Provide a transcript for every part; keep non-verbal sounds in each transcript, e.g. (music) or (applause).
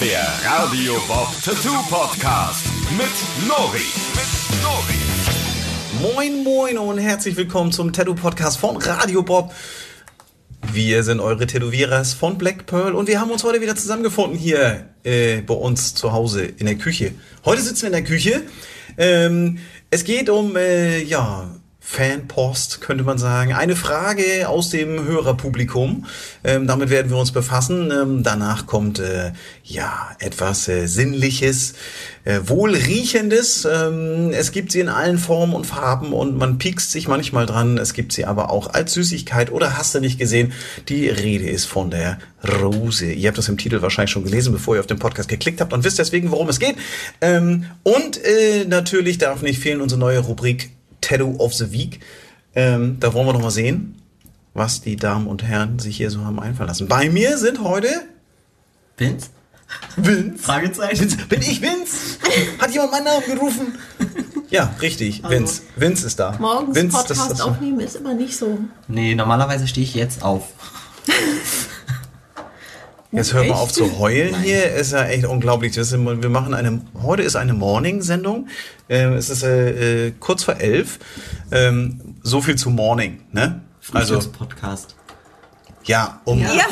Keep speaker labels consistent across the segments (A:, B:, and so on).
A: Der Radio Bob Tattoo Podcast mit Nori. Mit Nori.
B: Moin, moin und herzlich willkommen zum Tattoo-Podcast von Radio Bob. Wir sind eure Tätowierers von Black Pearl und wir haben uns heute wieder zusammengefunden hier äh, bei uns zu Hause in der Küche. Heute sitzen wir in der Küche. Ähm, es geht um, äh, ja, Fanpost, könnte man sagen. Eine Frage aus dem Hörerpublikum. Ähm, damit werden wir uns befassen. Ähm, danach kommt äh, ja etwas äh, Sinnliches, äh, Wohlriechendes. Ähm, es gibt sie in allen Formen und Farben und man piekst sich manchmal dran. Es gibt sie aber auch als Süßigkeit oder hast du nicht gesehen? Die Rede ist von der Rose. Ihr habt das im Titel wahrscheinlich schon gelesen, bevor ihr auf den Podcast geklickt habt und wisst deswegen, worum es geht. Ähm, und äh, natürlich darf nicht fehlen unsere neue Rubrik Tattoo of the Week. Ähm, da wollen wir noch mal sehen, was die Damen und Herren sich hier so haben einfallen lassen. Bei mir sind heute
C: Vince?
B: Vince.
C: Fragezeichen.
B: Vince. Bin ich Vince? Hat jemand meinen Namen gerufen? Ja, richtig. Vince. Vince ist da.
D: Morgens
B: Vince,
D: Podcast
B: das, das,
D: aufnehmen ist immer nicht so.
C: Nee, normalerweise stehe ich jetzt auf. (laughs)
B: Jetzt hör mal
C: Echt?
B: auf zu heulen
C: Nein.
B: hier. Ist ja echt unglaublich. Das ist, wir machen eine, heute ist eine Morning-Sendung. Ähm, es ist äh, äh, kurz vor elf. Ähm, so viel zu Morning, ne? Also,
C: Podcast.
B: ja, um,
D: Ja.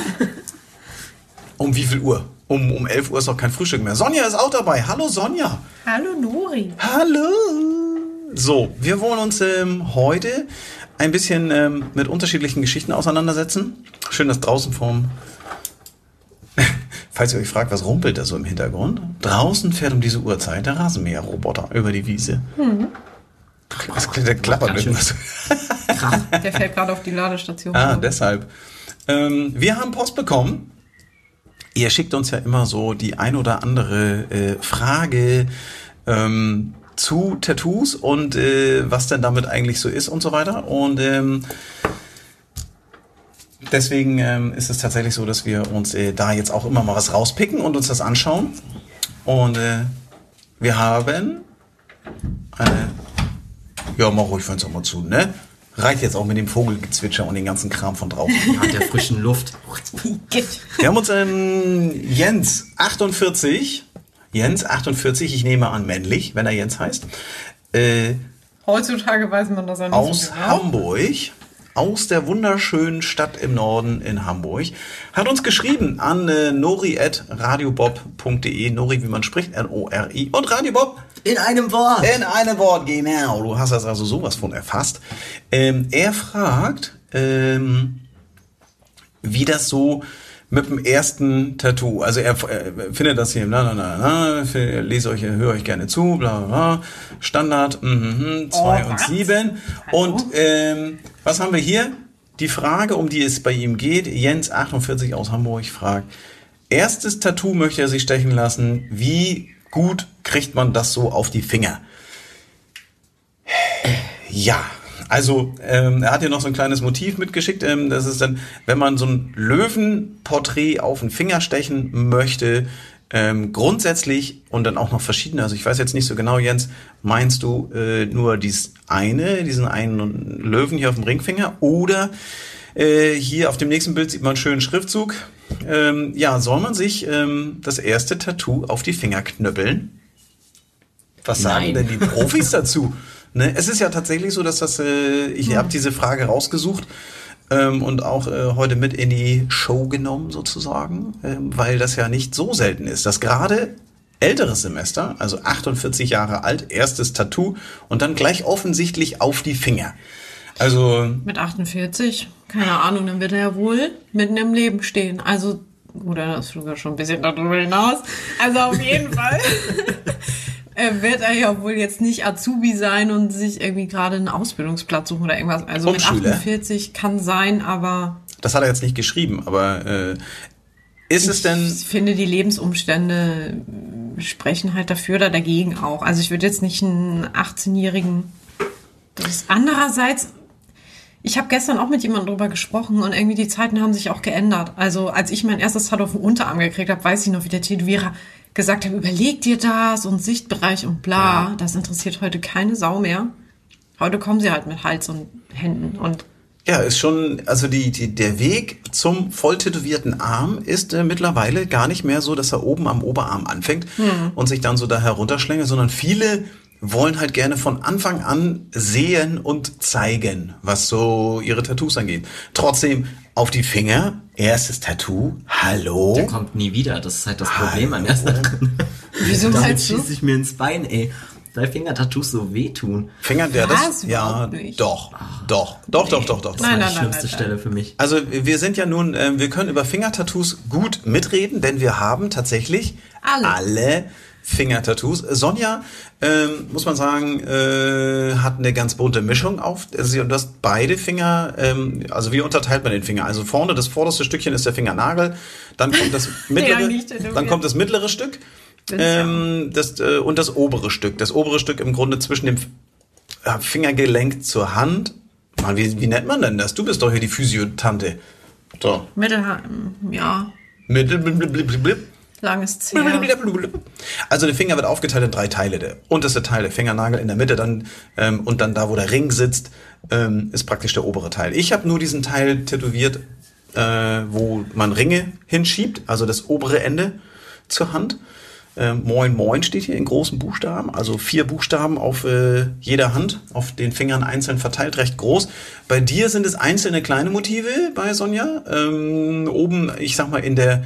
D: (laughs)
B: um wie viel Uhr? Um, um 11 Uhr ist noch kein Frühstück mehr. Sonja ist auch dabei. Hallo Sonja.
D: Hallo Nori.
B: Hallo. So, wir wollen uns ähm, heute ein bisschen ähm, mit unterschiedlichen Geschichten auseinandersetzen. Schön, dass draußen vom... Falls ihr euch fragt, was rumpelt da so im Hintergrund? Draußen fährt um diese Uhrzeit der Rasenmäherroboter über die Wiese. Das, der klappert
C: schön.
B: irgendwas.
D: Der fällt gerade auf die Ladestation.
B: Ah, deshalb. Ähm, wir haben Post bekommen. Ihr schickt uns ja immer so die ein oder andere äh, Frage ähm, zu Tattoos und äh, was denn damit eigentlich so ist und so weiter. Und ähm, deswegen ähm, ist es tatsächlich so, dass wir uns äh, da jetzt auch immer mal was rauspicken und uns das anschauen. Und äh, wir haben eine ja, mach ruhig Fenster mal zu, ne? Reicht jetzt auch mit dem Vogelgezwitscher und den ganzen Kram von draußen.
C: Hat der frischen Luft.
B: Wir haben uns ähm, Jens 48, Jens 48, ich nehme an männlich, wenn er Jens heißt, äh,
D: Heutzutage weiß man das ja nicht
B: aus
D: so genau.
B: Hamburg, aus der wunderschönen Stadt im Norden in Hamburg, hat uns geschrieben an äh, nori.radiobob.de, Nori wie man spricht, N-O-R-I und Radiobob
C: In einem Wort.
B: In einem Wort, genau. Du hast das also sowas von erfasst. Ähm, er fragt, ähm, wie das so mit dem ersten Tattoo, also er, er findet das hier, na, na, na, na, lese euch, höre euch gerne zu, bla, bla, bla, Standard, mhm, zwei
D: Oh,
B: und
D: was?
B: sieben.
D: Hallo?
B: Und ähm, was haben wir hier? Die Frage, um die es bei ihm geht, Jens 48 aus Hamburg fragt, erstes Tattoo möchte er sich stechen lassen, wie gut kriegt man das so auf die Finger? Ja, also ähm, er hat hier noch so ein kleines Motiv mitgeschickt. Ähm, das ist dann, wenn man so ein Löwenporträt auf den Finger stechen möchte, ähm, grundsätzlich und dann auch noch verschiedene. Also ich weiß jetzt nicht so genau, Jens, meinst du äh, nur dies eine, diesen einen Löwen hier auf dem Ringfinger oder äh, hier auf dem nächsten Bild sieht man einen schönen Schriftzug. Ähm, ja, soll man sich ähm, das erste Tattoo auf die Finger knüppeln? Was sagen
C: Nein.
B: denn die Profis dazu? (laughs) Ne? Es ist ja tatsächlich so, dass das, äh, ich habe diese Frage rausgesucht ähm, und auch äh, heute mit in die Show genommen sozusagen, ähm, weil das ja nicht so selten ist, dass gerade älteres Semester, also 48 Jahre alt, erstes Tattoo und dann gleich offensichtlich auf die Finger. Also
D: Mit 48, keine Ahnung, dann wird er ja wohl mitten im Leben stehen. Also, oder das ist sogar schon ein bisschen darüber hinaus. Also auf jeden (laughs) Fall wird er ja wohl jetzt nicht Azubi sein und sich irgendwie gerade einen Ausbildungsplatz suchen oder irgendwas. Also mit
B: Umschüler.
D: 48 kann sein, aber
B: das hat er jetzt nicht geschrieben, aber äh, ist es denn
D: ich finde, die Lebensumstände sprechen halt dafür oder dagegen auch. Also ich würde jetzt nicht einen 18-Jährigen. Das ist andererseits, ich habe gestern auch mit jemandem drüber gesprochen und irgendwie die Zeiten haben sich auch geändert. Also als ich mein erstes Tattoo auf dem Unterarm gekriegt habe, weiß ich noch, wie der Tätowierer gesagt hat, überleg dir das und Sichtbereich und bla. Das interessiert heute keine Sau mehr. Heute kommen sie halt mit Hals und Händen und
B: Ja, ist schon, also die, die, der Weg zum voll tätowierten Arm ist äh, mittlerweile gar nicht mehr so, dass er oben am Oberarm anfängt und sich dann so da herunterschlängelt, sondern viele wollen halt gerne von Anfang an sehen und zeigen, was so ihre Tattoos angeht. Trotzdem auf die Finger, erstes Tattoo, hallo?
C: Der kommt nie wieder. Das ist halt das Problem an der Sache.
D: Wieso
C: Damit
D: meinst du?
C: schieße ich mir ins Bein, ey. Weil Fingertattoos so wehtun.
B: Finger, der das, ja, doch, doch, doch, doch, doch, doch.
C: Das
D: Nein,
C: war
D: nein,
C: die
D: nein,
C: schlimmste
D: nein,
C: Stelle für mich.
B: Also wir sind ja nun, äh, wir können über Fingertattoos gut mitreden, denn wir haben tatsächlich
D: Alle.
B: alle Fingertattoos. Sonja, ähm, muss man sagen, äh, hat eine ganz bunte Mischung auf. Also sie- du hast beide Finger, ähm, also wie unterteilt man den Finger? Also vorne, das vorderste Stückchen ist der Fingernagel, dann kommt das (laughs) mittlere, dann kommt das mittlere Stück ähm, das, äh, und das obere Stück. Das obere Stück im Grunde zwischen dem äh, Fingergelenk zur Hand. Mann, wie, wie nennt man denn das? Du bist doch hier die Physiotante. So.
D: Mittelheim, ja,
B: Mittel, blip, blip, blip, blip.
D: Langes Zähl.
B: Also der Finger wird aufgeteilt in drei Teile. Der unterste Teil, der Fingernagel in der Mitte, dann ähm, und dann da, wo der Ring sitzt, ähm, ist praktisch der obere Teil. Ich habe nur diesen Teil tätowiert, äh, wo man Ringe hinschiebt, also das obere Ende zur Hand. Ähm, Moin Moin steht hier in großen Buchstaben, also vier Buchstaben auf äh, jeder Hand, auf den Fingern einzeln verteilt, recht groß. Bei dir sind es einzelne kleine Motive, bei Sonja. Ähm, oben, ich sag mal, in der,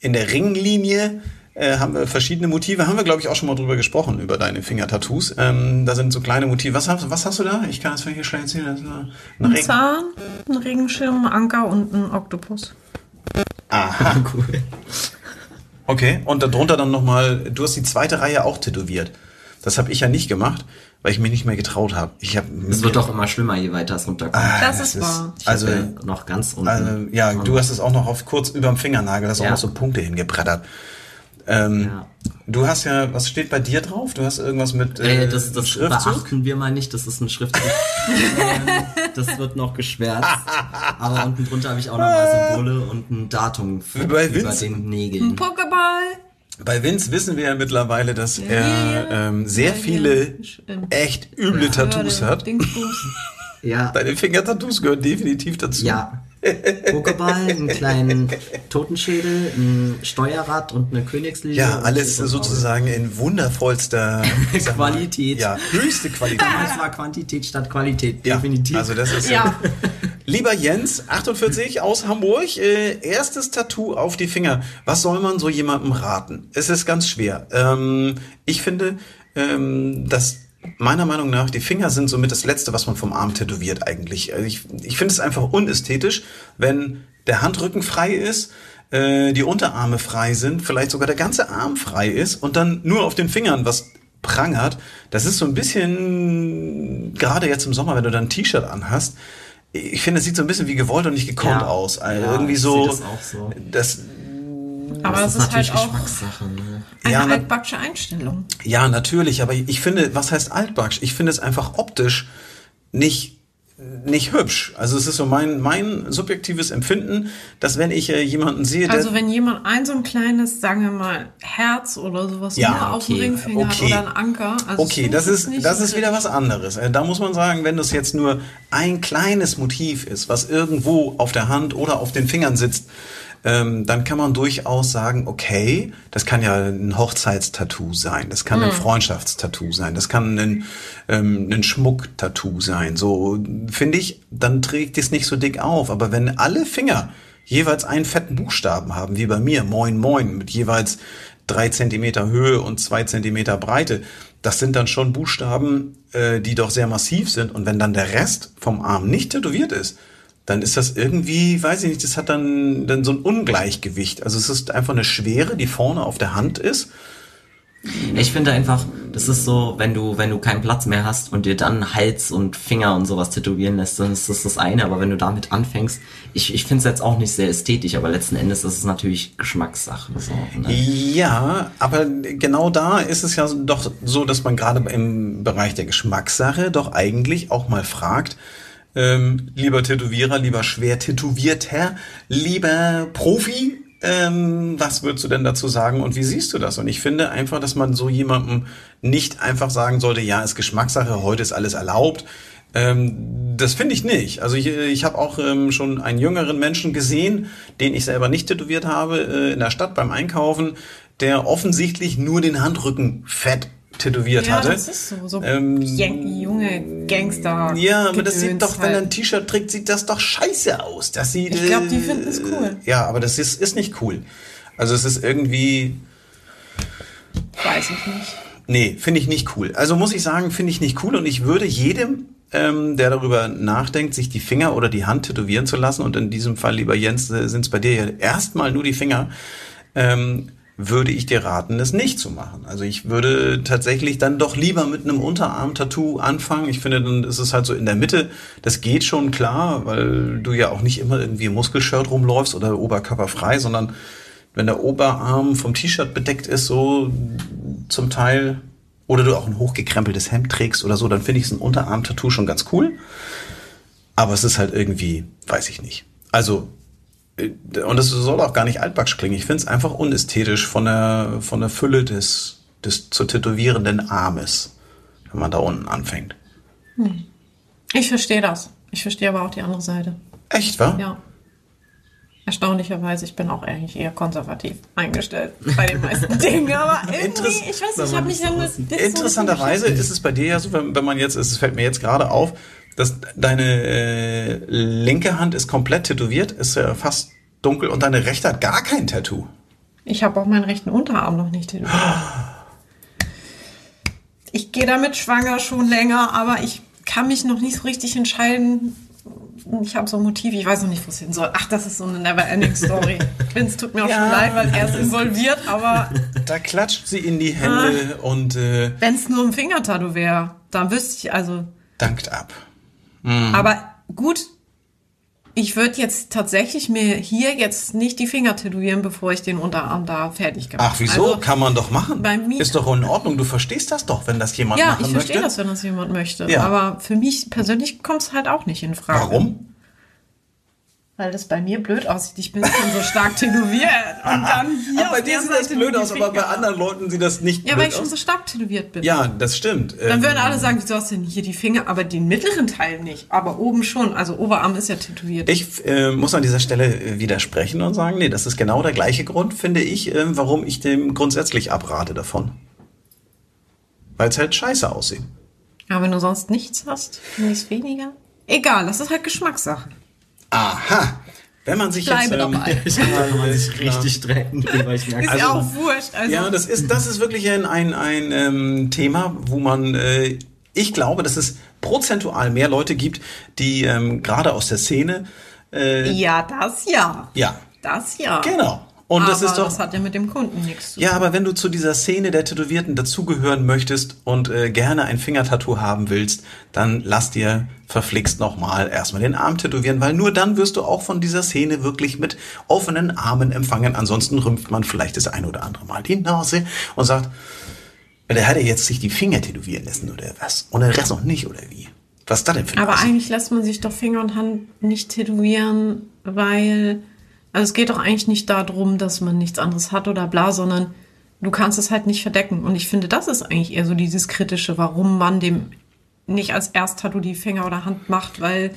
B: in der Ringlinie äh, haben wir verschiedene Motive. Haben wir, glaube ich, auch schon mal drüber gesprochen, über deine Fingertattoos. Ähm, da sind so kleine Motive. Was hast, was hast du da? Ich kann das hier schnell erzählen. Das ist ein
D: Ein
B: Ring.
D: Zahn, ein Regenschirm, ein Anker und ein Oktopus.
B: Aha. (laughs)
C: Cool.
B: Okay, und darunter dann nochmal, du hast die zweite Reihe auch tätowiert. Das habe ich ja nicht gemacht, weil ich mich nicht mehr getraut habe. Ich habe
C: Es wird doch immer schlimmer, je weiter es runterkommt.
D: Das ist wahr.
C: Ich
B: also,
C: ja noch ganz unten.
B: also ja, du hast es auch noch auf kurz überm Fingernagel, hast auch
C: Ja.
B: noch so Punkte hingebrettert. Ähm,
C: Ja.
B: Du hast ja, was steht bei dir drauf? Du hast irgendwas mit äh,
C: Äh, das, das
B: Schriftzug?
C: beachten wir mal nicht, das ist ein Schriftzug. (laughs) ähm, das wird noch geschwärzt. Aber unten drunter habe ich auch nochmal Symbole und ein Datum
B: Wie bei
C: über
B: Vince.
C: den
D: Ein
C: Nägeln.
D: Pokéball.
B: Bei Vince wissen wir ja mittlerweile, dass er ähm, sehr
D: Ja,
B: viele echt üble Tattoos
D: Hörde,
B: hat.
C: Ja, (laughs)
B: Deine Fingertattoos gehören definitiv dazu.
C: ja. Pokéball, einen kleinen Totenschädel, ein Steuerrad und eine Königslilie.
B: Ja, alles sozusagen in wundervollster (laughs) sag mal,
C: Qualität.
B: Ja, höchste Qualität.
C: Damals war Quantität statt Qualität,
B: Ja,
C: definitiv.
B: Also das ist
D: Ja.
B: Lieber Jens, 48 aus Hamburg, äh, erstes Tattoo auf die Finger. Was soll man so jemandem raten? Es ist ganz schwer. Ähm, ich finde, ähm, dass meiner Meinung nach die Finger sind somit das Letzte, was man vom Arm tätowiert eigentlich. Also ich, ich finde es einfach unästhetisch, wenn der Handrücken frei ist, äh, die Unterarme frei sind, vielleicht sogar der ganze Arm frei ist und dann nur auf den Fingern was prangert. Das ist so ein bisschen, gerade jetzt im Sommer, wenn du dann ein T-Shirt anhast, ich finde, es sieht so ein bisschen wie gewollt und nicht gekonnt
C: Ja.
B: aus. Also
C: Ja,
B: irgendwie
C: ich
B: so,
C: das auch so.
B: das,
D: Aber
C: das
D: das ist halt
C: natürlich
D: auch
C: Geschmackssache. Ne?
D: eine
B: Ja,
D: altbacksche Einstellung.
B: ja, natürlich, aber ich finde, was heißt altbacksch? Ich finde es einfach optisch nicht nicht hübsch. Also es ist so mein mein subjektives Empfinden, dass wenn ich äh, jemanden sehe, der
D: Also wenn jemand ein so ein kleines, sagen wir mal, Herz oder sowas
B: Ja,
D: nur auf dem
C: okay,
D: Ringfinger
B: okay.
D: hat oder ein Anker. Also
B: Okay, das ist, das ist wieder was anderes. Äh, Da muss man sagen, wenn das jetzt nur ein kleines Motiv ist, was irgendwo auf der Hand oder auf den Fingern sitzt, ähm, dann kann man durchaus sagen, okay, das kann ja ein Hochzeitstattoo sein, das kann ein Freundschaftstattoo sein, das kann ein, ähm, ein Schmucktattoo sein. So finde ich, dann trägt es nicht so dick auf. Aber wenn alle Finger jeweils einen fetten Buchstaben haben, wie bei mir, Moin Moin, mit jeweils drei Zentimeter Höhe und zwei Zentimeter Breite. Das sind dann schon Buchstaben, äh, die doch sehr massiv sind. Und wenn dann der Rest vom Arm nicht tätowiert ist, dann ist das irgendwie, weiß ich nicht, das hat dann, dann so ein Ungleichgewicht. Also es ist einfach eine Schwere, die vorne auf der Hand ist.
C: Ich finde einfach, das ist so, wenn du, wenn du keinen Platz mehr hast und dir dann Hals und Finger und sowas tätowieren lässt, dann ist das das eine. Aber wenn du damit anfängst, ich, ich finde es jetzt auch nicht sehr ästhetisch, aber letzten Endes ist es natürlich Geschmackssache. So, ne?
B: Ja, aber genau da ist es ja doch so, dass man gerade im Bereich der Geschmackssache doch eigentlich auch mal fragt, ähm, lieber Tätowierer, lieber schwer Tätowierter, lieber Profi, ähm, was würdest du denn dazu sagen und wie siehst du das? Und ich finde einfach, dass man so jemandem nicht einfach sagen sollte, ja, ist Geschmackssache, heute ist alles erlaubt. Ähm, das finde ich nicht. Also ich, ich habe auch ähm, schon einen jüngeren Menschen gesehen, den ich selber nicht tätowiert habe, äh, in der Stadt beim Einkaufen, der offensichtlich nur den Handrücken fett tätowiert
D: Ja,
B: hatte.
D: das ist so. So
B: Ähm,
D: junge Gangster.
B: Ja, aber das sieht doch, wenn er
D: halt.
B: ein T-Shirt trägt, sieht das doch scheiße aus. Das sieht,
D: Ich glaub, die
B: äh,
D: finden es cool.
B: Ja, aber das ist, ist nicht cool. Also es ist irgendwie,
D: Weiß ich nicht.
B: nee, finde ich nicht cool. Also muss ich sagen, finde ich nicht cool und ich würde jedem, ähm, der darüber nachdenkt, sich die Finger oder die Hand tätowieren zu lassen und in diesem Fall, lieber Jens, sind es bei dir ja erstmal nur die Finger, ähm, würde ich dir raten, es nicht zu machen. Also ich würde tatsächlich dann doch lieber mit einem Unterarm-Tattoo anfangen. Ich finde, dann ist es halt so in der Mitte. Das geht schon klar, weil du ja auch nicht immer irgendwie im Muskelshirt rumläufst oder oberkörperfrei, sondern wenn der Oberarm vom T-Shirt bedeckt ist, so zum Teil, oder du auch ein hochgekrempeltes Hemd trägst oder so, dann finde ich so ein Unterarm-Tattoo schon ganz cool. Aber es ist halt irgendwie, weiß ich nicht. Also, und das soll auch gar nicht altbacksch klingen. Ich finde es einfach unästhetisch von der, von der Fülle des, des zu tätowierenden Armes, wenn man da unten anfängt.
D: Ich verstehe das. Ich verstehe aber auch die andere Seite.
B: Echt, wa?
D: Ja. Erstaunlicherweise, ich bin auch eigentlich eher konservativ eingestellt bei den meisten (laughs) Dingen. Aber irgendwie, ich weiß nicht, ich habe mich das
B: Interessanterweise ist es bei dir ja so, wenn, wenn man jetzt, es fällt mir jetzt gerade auf, dass deine äh, linke Hand ist komplett tätowiert, ist ja fast dunkel und deine rechte hat gar kein Tattoo.
D: Ich habe auch meinen rechten Unterarm noch nicht tätowiert. Ich gehe damit schwanger schon länger, aber ich kann mich noch nicht so richtig entscheiden. Ich habe so ein Motiv, ich weiß noch nicht, wo es hin soll. Ach, das ist so eine never-ending Story. (laughs) Vince tut mir auch
B: Ja.
D: schon leid, weil er ist involviert, aber
B: Da klatscht sie in die Hände und äh,
D: wenn es nur ein Fingertattoo wäre, dann wüsste ich, also
B: dankt ab.
D: Aber gut, ich würde jetzt tatsächlich mir hier jetzt nicht die Finger tätowieren, bevor ich den Unterarm da fertig gemacht
B: Ach, wieso?
D: Also,
B: Kann man doch machen.
D: bei mir-
B: ist doch in Ordnung. Du verstehst das doch, wenn das jemand
D: ja,
B: machen
D: ich verstehe
B: möchte.
D: das, wenn das jemand möchte.
B: Ja.
D: Aber für mich persönlich kommt es halt auch nicht in Frage.
B: Warum?
D: Weil das bei mir blöd aussieht. Ich bin schon so stark tätowiert. Und dann (laughs) hier
B: Aber bei dir sieht das blöd aus, aber bei anderen Leuten sieht das nicht
D: Ja,
B: blöd
D: weil ich schon
B: aus.
D: so stark tätowiert bin.
B: Ja, das stimmt.
D: Dann
B: Ähm,
D: würden alle sagen, wieso hast du denn hier die Finger, aber den mittleren Teil nicht. Aber oben schon. Also Oberarm ist ja tätowiert.
B: Ich äh, muss an dieser Stelle äh, widersprechen und sagen, nee, das ist genau der gleiche Grund, finde ich, äh, warum ich dem grundsätzlich abrate davon. Weil es halt scheiße aussieht.
D: Aber wenn du sonst nichts hast, finde ich es weniger. Egal, das ist halt Geschmackssache.
B: Aha. Wenn man sich
D: Bleibe
B: jetzt... ähm,
D: dabei.
C: Ich glaube, (laughs) da kann man sich richtig streiten drüber. Ich merke
D: Ist
B: Also-
D: ja auch wurscht. Also,
B: Ja, das ist, das ist wirklich ein, ein, ein ähm, Thema, wo man, äh, ich glaube, dass es prozentual mehr Leute gibt, die ähm, gerade aus der Szene, äh,
D: ja, das ja.
B: ja,
D: Das ja.
B: genau. Und
D: aber
B: das ist doch,
D: das hat ja mit dem Kunden nichts zu tun.
B: ja, aber wenn du zu dieser Szene der Tätowierten dazugehören möchtest und äh, gerne ein Fingertattoo haben willst, dann lass dir verflixt nochmal erstmal den Arm tätowieren, weil nur dann wirst du auch von dieser Szene wirklich mit offenen Armen empfangen. Ansonsten rümpft man vielleicht das ein oder andere Mal die Nase und sagt, der hat ja jetzt sich die Finger tätowieren lassen oder was? Und der Rest noch nicht oder wie? Was ist das denn für ein
D: Aber
B: Assi?
D: eigentlich lässt man sich doch Finger und Hand nicht tätowieren, weil also es geht doch eigentlich nicht darum, dass man nichts anderes hat oder bla, sondern du kannst es halt nicht verdecken. Und ich finde, das ist eigentlich eher so dieses Kritische, warum man dem nicht als Ersttattoo die Finger oder Hand macht, weil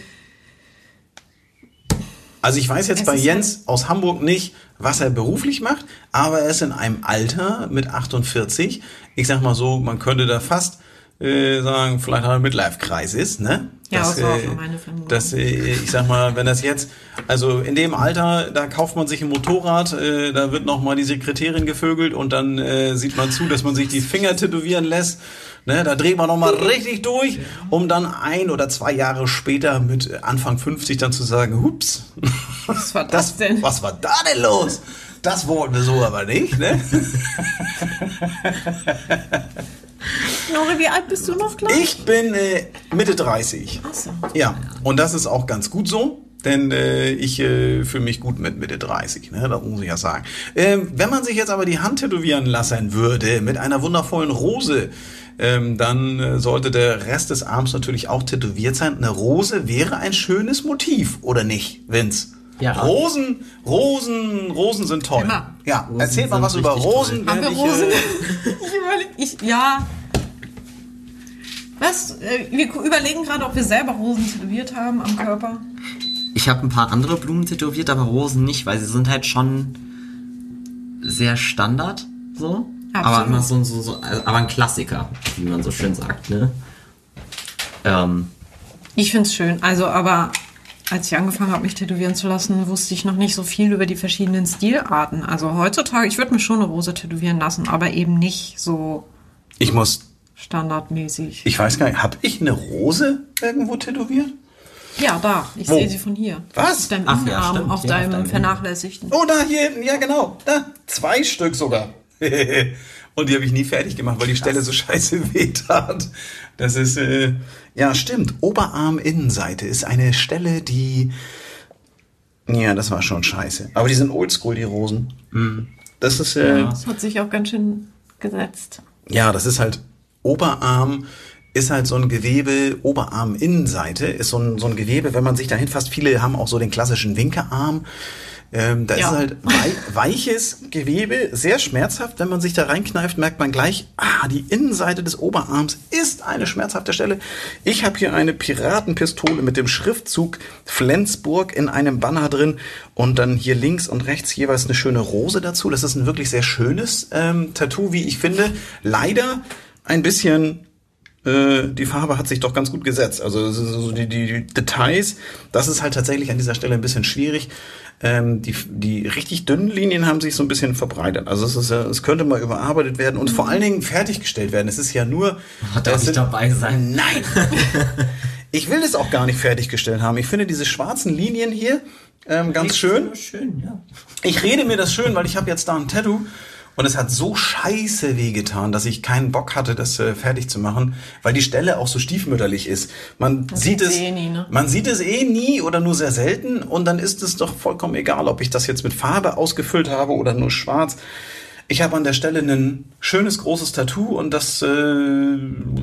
B: Also ich weiß jetzt bei
D: ist
B: Jens aus Hamburg nicht, was er beruflich macht, aber er ist in einem Alter mit 48. Ich sag mal so, man könnte da fast äh, sagen, vielleicht hat er Midlife-Crisis, ne?
D: Ja,
B: Dass,
D: das
B: äh,
D: so meine Vermutung.
B: Dass, äh, ich sag mal, wenn das jetzt, also in dem Alter, da kauft man sich ein Motorrad, äh, da wird noch mal die Sekretärin gevögelt und dann äh, sieht man zu, dass man sich die Finger tätowieren lässt. Ne, da dreht man noch mal richtig durch, um dann ein oder zwei Jahre später mit Anfang 50 dann zu sagen, hups,
D: was war das, denn?
B: was war da denn los? Das wollten wir so aber nicht, ne? (laughs)
D: Nore, wie alt bist du noch gleich?
B: Ich bin äh, Mitte 30.
D: Ach so.
B: Ja, und das ist auch ganz gut so, denn äh, ich äh, fühle mich gut mit Mitte 30, ne? das muss ich ja sagen. Ähm, wenn man sich jetzt aber die Hand tätowieren lassen würde mit einer wundervollen Rose, ähm, dann äh, sollte der Rest des Arms natürlich auch tätowiert sein. Eine Rose wäre ein schönes Motiv, oder nicht, Vince?
C: Ja.
B: Rosen, Rosen, Rosen sind toll.
D: Immer.
B: Ja,
C: Rosen
B: erzählt mal was über Rosen.
C: toll.
D: Haben wir Rosen?
B: äh, (laughs)
D: ich überleg, ich, ja. Was? Äh, Wir überlegen gerade, ob wir selber Rosen tätowiert haben am Körper.
C: Ich habe ein paar andere Blumen tätowiert, aber Rosen nicht, weil sie sind halt schon sehr Standard, so. Aber
D: Absolut.
C: immer so, so, so, also, aber ein Klassiker, wie man so schön sagt, ne? Ähm,
D: Ich find's schön. Also, aber als ich angefangen habe, mich tätowieren zu lassen, wusste ich noch nicht so viel über die verschiedenen Stilarten. Also heutzutage, ich würde mir schon eine Rose tätowieren lassen, aber eben nicht so
B: Ich muss,
D: standardmäßig.
B: ich weiß gar nicht, habe ich eine Rose irgendwo tätowiert?
D: Ja, da. Ich sehe sie von hier.
B: Was?
D: Auf deinem
C: Ach ja,
D: Innenarm,
C: stimmt.
D: auf
C: Ja, auf
D: deinem
C: deinem
D: vernachlässigten.
B: Oh, da hier hinten, ja genau. Da, zwei Stück sogar. (laughs) Und die habe ich nie fertig gemacht, weil die Stelle so scheiße (laughs) wehtat. Das ist, äh, ja, stimmt. Oberarm-Innenseite ist eine Stelle, die, ja, das war schon scheiße. Aber die sind oldschool, die Rosen. Das ist, äh,
C: Ja.
D: Das hat sich auch ganz schön gesetzt.
B: ja, das ist halt Oberarm ist halt so ein Gewebe, Oberarm-Innenseite ist so ein, so ein Gewebe, wenn man sich dahin fasst, viele haben auch so den klassischen Winkearm. Ähm, da
D: Ja.
B: ist halt wei (laughs) weiches Gewebe, sehr schmerzhaft. Wenn man sich da reinkneift, merkt man gleich, ah, die Innenseite des Oberarms ist eine schmerzhafte Stelle. Ich habe hier eine Piratenpistole mit dem Schriftzug Flensburg in einem Banner drin und dann hier links und rechts jeweils eine schöne Rose dazu. Das ist ein wirklich sehr schönes ähm, Tattoo, wie ich finde. Leider ein bisschen äh, die Farbe hat sich doch ganz gut gesetzt. Also so die, die, Details, das ist halt tatsächlich an dieser Stelle ein bisschen schwierig. Ähm, die, die richtig dünnen Linien haben sich so ein bisschen verbreitet. Also es, ist, es könnte mal überarbeitet werden und vor allen Dingen fertiggestellt werden. Es ist ja nur...
C: Darf
B: es
C: ich
B: sind-
C: dabei sein?
B: Nein! (laughs) ich will das auch gar nicht fertiggestellt haben. Ich finde diese schwarzen Linien hier ähm, ganz schön.
C: Schön, ja.
B: Ich rede mir das schön, weil ich habe jetzt da ein Tattoo und es hat so scheiße wehgetan, dass ich keinen Bock hatte, das äh, fertig zu machen, weil die Stelle auch so stiefmütterlich ist. Man sieht
D: sieht's
B: es,
D: eh nie, ne?
B: man sieht es eh nie oder nur sehr selten und dann ist es doch vollkommen egal, ob ich das jetzt mit Farbe ausgefüllt habe oder nur schwarz. Ich habe an der Stelle ein schönes großes Tattoo und das, äh,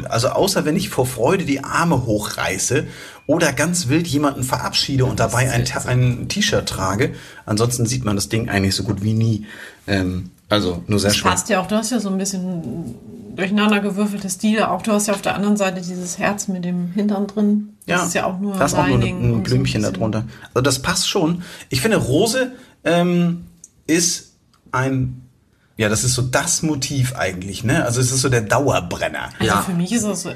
B: also außer wenn ich vor Freude die Arme hochreiße oder ganz wild jemanden verabschiede und dabei ein, ein T-Shirt trage, ansonsten sieht man das Ding eigentlich so gut wie nie. Ähm, also nur sehr
D: Das
B: schwer.
D: passt ja auch. Du hast ja so ein bisschen durcheinander gewürfelte Stile. Auch du hast ja auf der anderen Seite dieses Herz mit dem Hintern drin. Das ist ja auch nur
B: da ist auch nur ein
D: so
B: Blümchen
D: bisschen.
B: darunter. Also das passt schon. Ich finde, Rose ähm, ist ein, ja, das ist so das Motiv eigentlich, ne? Also es ist so der Dauerbrenner.
D: Also
C: Ja.
D: für mich ist das so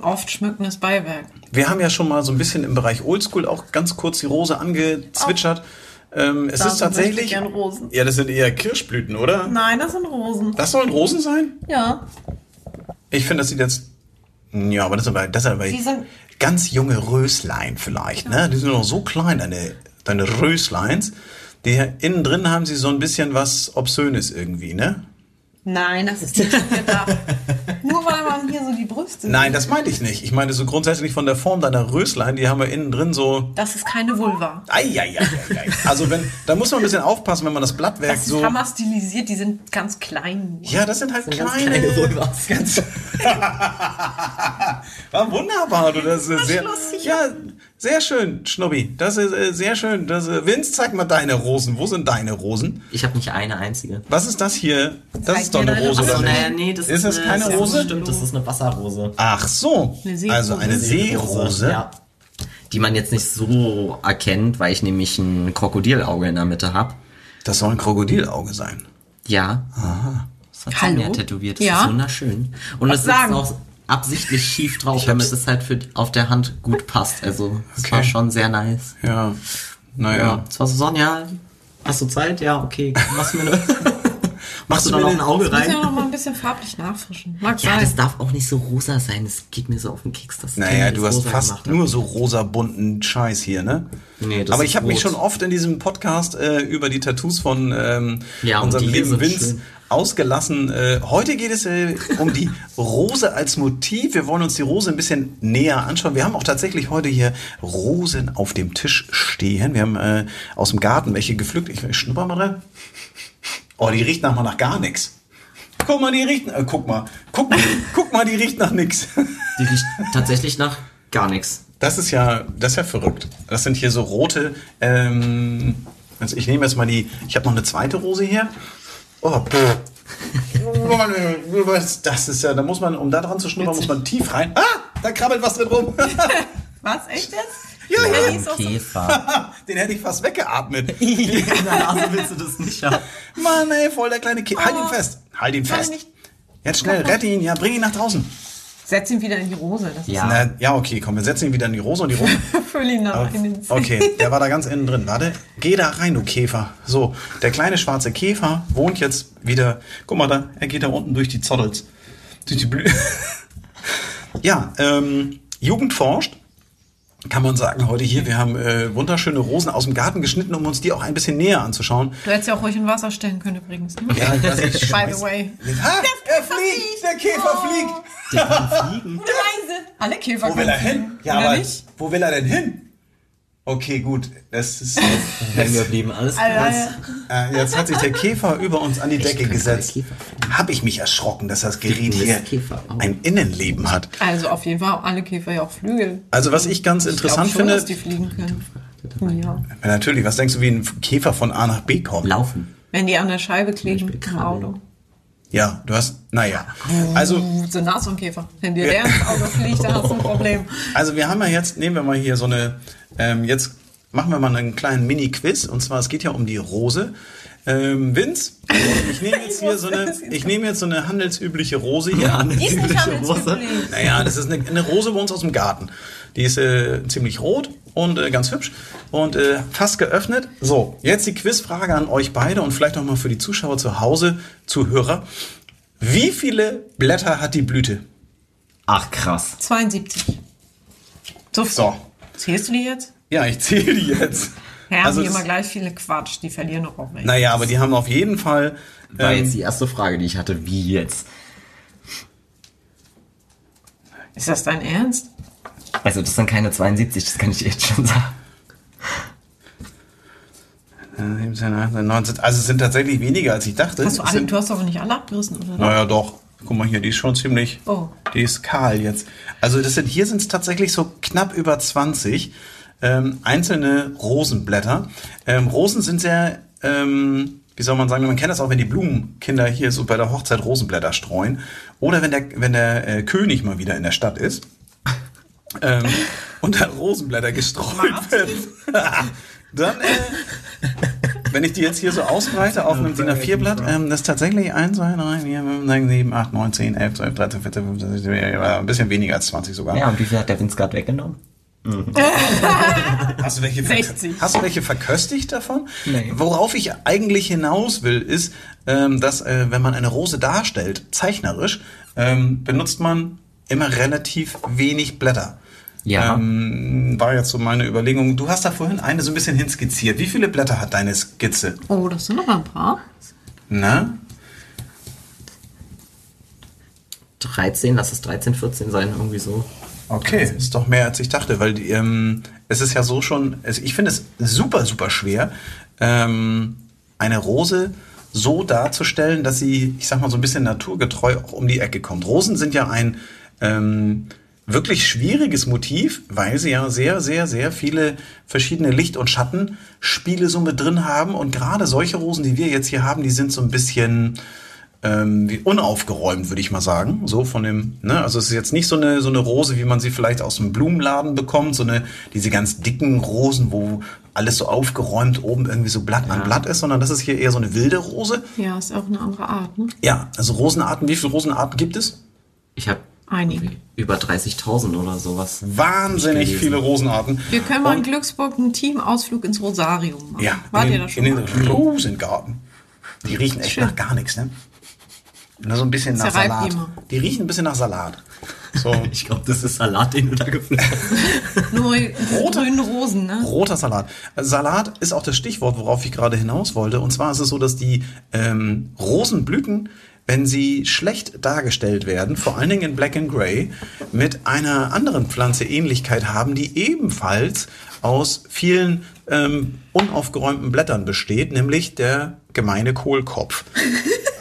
D: oft schmückendes Beiwerk.
B: Wir haben ja schon mal so ein bisschen im Bereich Oldschool auch ganz kurz die Rose angezwitschert. Ähm, es ist tatsächlich.
D: ich gern Rosen.
B: Ja, das sind eher Kirschblüten, oder?
D: Nein, das sind Rosen.
B: Das sollen Rosen sein?
D: Ja.
B: Ich finde, das sieht jetzt. Ja, aber das sind aber, das sind aber
D: sind-
B: ganz junge Röslein vielleicht, ne? Die sind noch so klein, deine, deine Rösleins. Die innen drin haben sie so ein bisschen was Obszönes irgendwie, ne?
D: Nein, das ist nicht gedacht. (laughs) Nur weil man hier so die Brüste
B: Nein, das meinte ich nicht. Ich meine so grundsätzlich von der Form deiner Röslein, die haben wir innen drin so.
D: Das ist keine Vulva.
B: Eieieiei. Also wenn, da muss man ein bisschen aufpassen, wenn man das Blattwerk
D: Das ist
B: so.
D: hammer stilisiert, die sind ganz klein.
B: Ja, das sind halt
C: Ganz
B: kleine.
C: kleine Vulvas. (laughs)
B: Ganz (laughs) War wunderbar, du. Das ist sehr, ja, sehr schön, Schnubbi. Das ist äh, sehr schön. Das, äh, Vince, zeig mal deine Rosen. Wo sind deine Rosen?
C: Ich habe nicht eine einzige.
B: Was ist das hier? Das
D: Zeig
B: ist doch eine Rose, oder
C: Achso,
B: nicht?
C: naja, nee, das
B: Ist
C: ist,
B: das
C: eine,
B: keine
C: das
B: Rose?
C: Stimmt, das ist eine Wasserrose.
B: Ach so.
D: Eine Seerose.
B: Also eine Seerose.
C: Ja. Die man jetzt nicht so erkennt, weil ich nämlich ein Krokodilauge in der Mitte habe.
B: Das soll ein Krokodilauge sein.
C: Ja. Das hat
D: Hallo?
C: Tätowiert. Das
D: Ja.
C: ist wunderschön. Und es
D: sagen?
C: ist auch absichtlich schief drauf, damit es halt für auf der Hand gut passt. Also es
B: Okay.
C: war schon sehr nice.
B: Ja. Naja.
C: Ja. Es war so, Sonja, hast du Zeit? Ja, okay. Machst du mir eine (laughs) Machst du
B: du
C: da
B: mir
C: noch ein
B: eine-
C: Auge
D: Muss ja
C: rein?
D: noch mal ein bisschen farblich nachfrischen. Mag
C: Ja,
D: sein.
C: das darf auch nicht so rosa sein. Das geht mir so auf den Keks. Dass
B: Naja, du
C: das
B: hast fast
C: gemacht
B: nur so rosa bunten Scheiß hier, ne?
C: Nee, das
B: Aber
C: ist
B: ich habe mich schon oft in diesem Podcast äh, über die Tattoos von ähm,
C: Ja,
B: unserem lieben Vince
C: schön.
B: Ausgelassen. Äh, heute geht es äh, um die Rose als Motiv. Wir wollen uns die Rose ein bisschen näher anschauen. Wir haben auch tatsächlich heute hier Rosen auf dem Tisch stehen. Wir haben äh, aus dem Garten welche gepflückt. Ich schnupper mal rein. Oh, die riecht nach mal nach gar nichts. Guck mal, die riecht. Äh, guck mal, guck mal, guck mal, die riecht nach nix.
C: Die riecht tatsächlich nach gar nichts.
B: Das ist ja, das ist ja verrückt. Das sind hier so rote. Ähm, also ich nehme jetzt mal die. Ich habe noch eine zweite Rose hier. Oh, pff. Das ist ja, da muss man, um da dran zu schnuppern, muss man tief rein. Ah, da krabbelt was drin rum. (laughs)
D: Was? Echt jetzt?
B: Ja,
D: Ja,
B: ja.
C: Käfer. (laughs)
B: Den hätte ich fast weggeatmet. (laughs)
C: In der Nase willst du das nicht haben.
B: Mann, ey, voll der kleine Käfer. Halt ihn fest. Halt ihn fest. Jetzt schnell, rette ihn, ja, bring ihn nach draußen.
D: Setz ihn wieder in die Rose. Das
C: Ja.
B: Na, ja, okay, komm, wir setzen ihn wieder in die Rose und die Rose. (laughs)
D: füll ihn nach in den Zeh.
B: Okay, der war da ganz innen drin. Warte, geh da rein, du Käfer. So, der kleine schwarze Käfer wohnt jetzt wieder. Guck mal da, er geht da unten durch die Zottels. Durch die Blü (laughs) Ja, ähm, Jugend forscht. Kann man sagen, heute hier, wir haben äh, wunderschöne Rosen aus dem Garten geschnitten, um uns die auch ein bisschen näher anzuschauen.
D: Du hättest ja auch ruhig in Wasser stellen können übrigens. Ne?
B: Ja, ich weiß nicht,
D: By the way.
B: Ha, er fliegt, der Käfer fliegt.
C: Der kann fliegen.
D: Leise. Alle Käfer
B: Wo will er hin? Ja,
D: Oder
B: aber
D: nicht?
B: wo will er denn hin? Okay, gut. Das ist, (laughs)
C: Hängen geblieben. Alles
D: Alter,
C: krass.
B: äh, jetzt hat sich der Käfer über uns an die Decke
C: könnte
B: gesetzt.
C: Käfer
B: Habe ich mich erschrocken, dass das Gerät hier
C: Käfer.
B: Ein Innenleben hat.
D: Also auf jeden Fall haben alle Käfer ja auch Flügel.
B: Also was ich ganz
D: Ich
B: interessant
D: schon,
B: finde,
D: dass die fliegen können. Ja.
B: natürlich, was denkst du, wie ein Käfer von A nach B kommt?
C: Laufen.
D: Wenn die an der Scheibe kleben im Auto.
B: Ja, du hast, naja. Also,
D: Uh, So ein Nashornkäfer. Wenn dir (laughs) der ins Auto fliegt, dann hast du ein Problem.
B: also wir haben ja jetzt, nehmen wir mal hier so eine, ähm, jetzt machen wir mal einen kleinen Mini-Quiz. Und zwar, es geht ja um die Rose. Ähm, Vince, ich nehme jetzt hier so eine, (laughs) ich nehme jetzt so eine handelsübliche Rose hier an.
D: Die ist nicht
C: Rose.
B: Naja, das ist eine, eine Rose bei uns aus dem Garten. Die ist äh, ziemlich rot und äh, ganz hübsch und äh, fast geöffnet. So, jetzt die Quizfrage an euch beide und vielleicht auch mal für die Zuschauer zu Hause, Zuhörer. Wie viele Blätter hat die Blüte?
C: Ach, krass.
D: 72. So,
B: So.
D: Zählst du die jetzt?
B: Ja, ich zähle die jetzt.
D: Ja,
B: Also
D: die
B: es-
D: immer gleich viele Quatsch. Die verlieren doch auch welche.
B: Naja, aber die haben auf jeden Fall.
C: War
B: Ähm,
C: jetzt die erste Frage, die ich hatte. Wie jetzt?
D: Ist das dein Ernst?
C: Also, das sind keine 72, das kann ich jetzt schon sagen.
B: äh, 17, 18, 19, also es sind tatsächlich weniger, als ich dachte.
D: Hast du, alle,
B: sind,
D: du hast aber nicht alle abgerissen, oder?
B: Naja, doch. Guck mal hier, die ist schon ziemlich.
D: Oh.
B: Die ist kahl jetzt. Also das sind, hier sind es tatsächlich so knapp über 20 ähm, einzelne Rosenblätter. Ähm, Rosen sind sehr, ähm, wie soll man sagen, man kennt das auch, wenn die Blumenkinder hier so bei der Hochzeit Rosenblätter streuen. Oder wenn der, wenn der äh, König mal wieder in der Stadt ist. ähm, und da Rosenblätter gestreut werden. (laughs) Dann, äh, wenn ich die jetzt hier so ausbreite auf einem DIN A4-Blatt, ähm, das ist tatsächlich 1, 2, 3, 4, 5, 6, 7, 8, 9, 10, 11, 12, 13, 14, 15, 16, ja, ein bisschen weniger als 20 sogar.
C: Ja, und wie viel hat der Vince gerade weggenommen?
B: Hast du welche, verkö-
D: 60.
B: hast du welche verköstigt davon?
C: Nee.
B: Worauf ich eigentlich hinaus will, ist, ähm, dass äh, wenn man eine Rose darstellt, zeichnerisch, ähm, benutzt man immer relativ wenig Blätter.
C: Ja.
B: Ähm, war jetzt so meine Überlegung. Du hast da vorhin eine so ein bisschen hinskizziert. Wie viele Blätter hat deine Skizze?
D: Oh, das sind noch ein paar.
B: Na?
C: 13, lass es 13, 14 sein, irgendwie so.
B: Okay, ist doch mehr als ich dachte, weil die, ähm, es ist ja so schon, es, ich finde es super, super schwer, ähm, eine Rose so darzustellen, dass sie, ich sag mal, so ein bisschen naturgetreu auch um die Ecke kommt. Rosen sind ja ein ähm, wirklich schwieriges Motiv, weil sie ja sehr, sehr, sehr viele verschiedene Licht- und Schattenspiele so mit drin haben. Und gerade solche Rosen, die wir jetzt hier haben, die sind so ein bisschen ähm, wie unaufgeräumt, würde ich mal sagen. So von dem, ne, also es ist jetzt nicht so eine, so eine Rose, wie man sie vielleicht aus dem Blumenladen bekommt, so eine, diese ganz dicken Rosen, wo alles so aufgeräumt oben irgendwie so Blatt an Blatt ist, sondern das ist hier eher so eine wilde Rose.
D: Ja, ist auch eine andere Art, ne?
B: Ja, also Rosenarten, wie viele Rosenarten gibt es?
C: Ich habe
D: Einige.
C: über 30.000 oder sowas.
B: Wahnsinnig viele Rosenarten.
D: Wir können mal in Glücksburg einen Teamausflug ins Rosarium machen.
B: Ja,
D: Wart
B: in
D: ihr
B: den,
D: da schon
B: in
D: mal?
B: den Rosengarten. Die riechen echt
D: Schön.
B: nach gar nichts, ne? Nur so ein bisschen nach
D: Zerreibt
B: Salat.
D: immer.
B: Die riechen ein bisschen nach Salat. So. (laughs)
C: Ich glaube, das ist Salat, den du da gefüllt hast. (laughs)
D: Nur grüne Rosen, ne?
B: Roter Salat. Salat ist auch das Stichwort, worauf ich gerade hinaus wollte. Und zwar ist es so, dass die ähm, Rosenblüten, wenn sie schlecht dargestellt werden, vor allen Dingen in Black and Grey, mit einer anderen Pflanze Ähnlichkeit haben, die ebenfalls aus vielen ähm, unaufgeräumten Blättern besteht, nämlich der gemeine Kohlkopf. (laughs)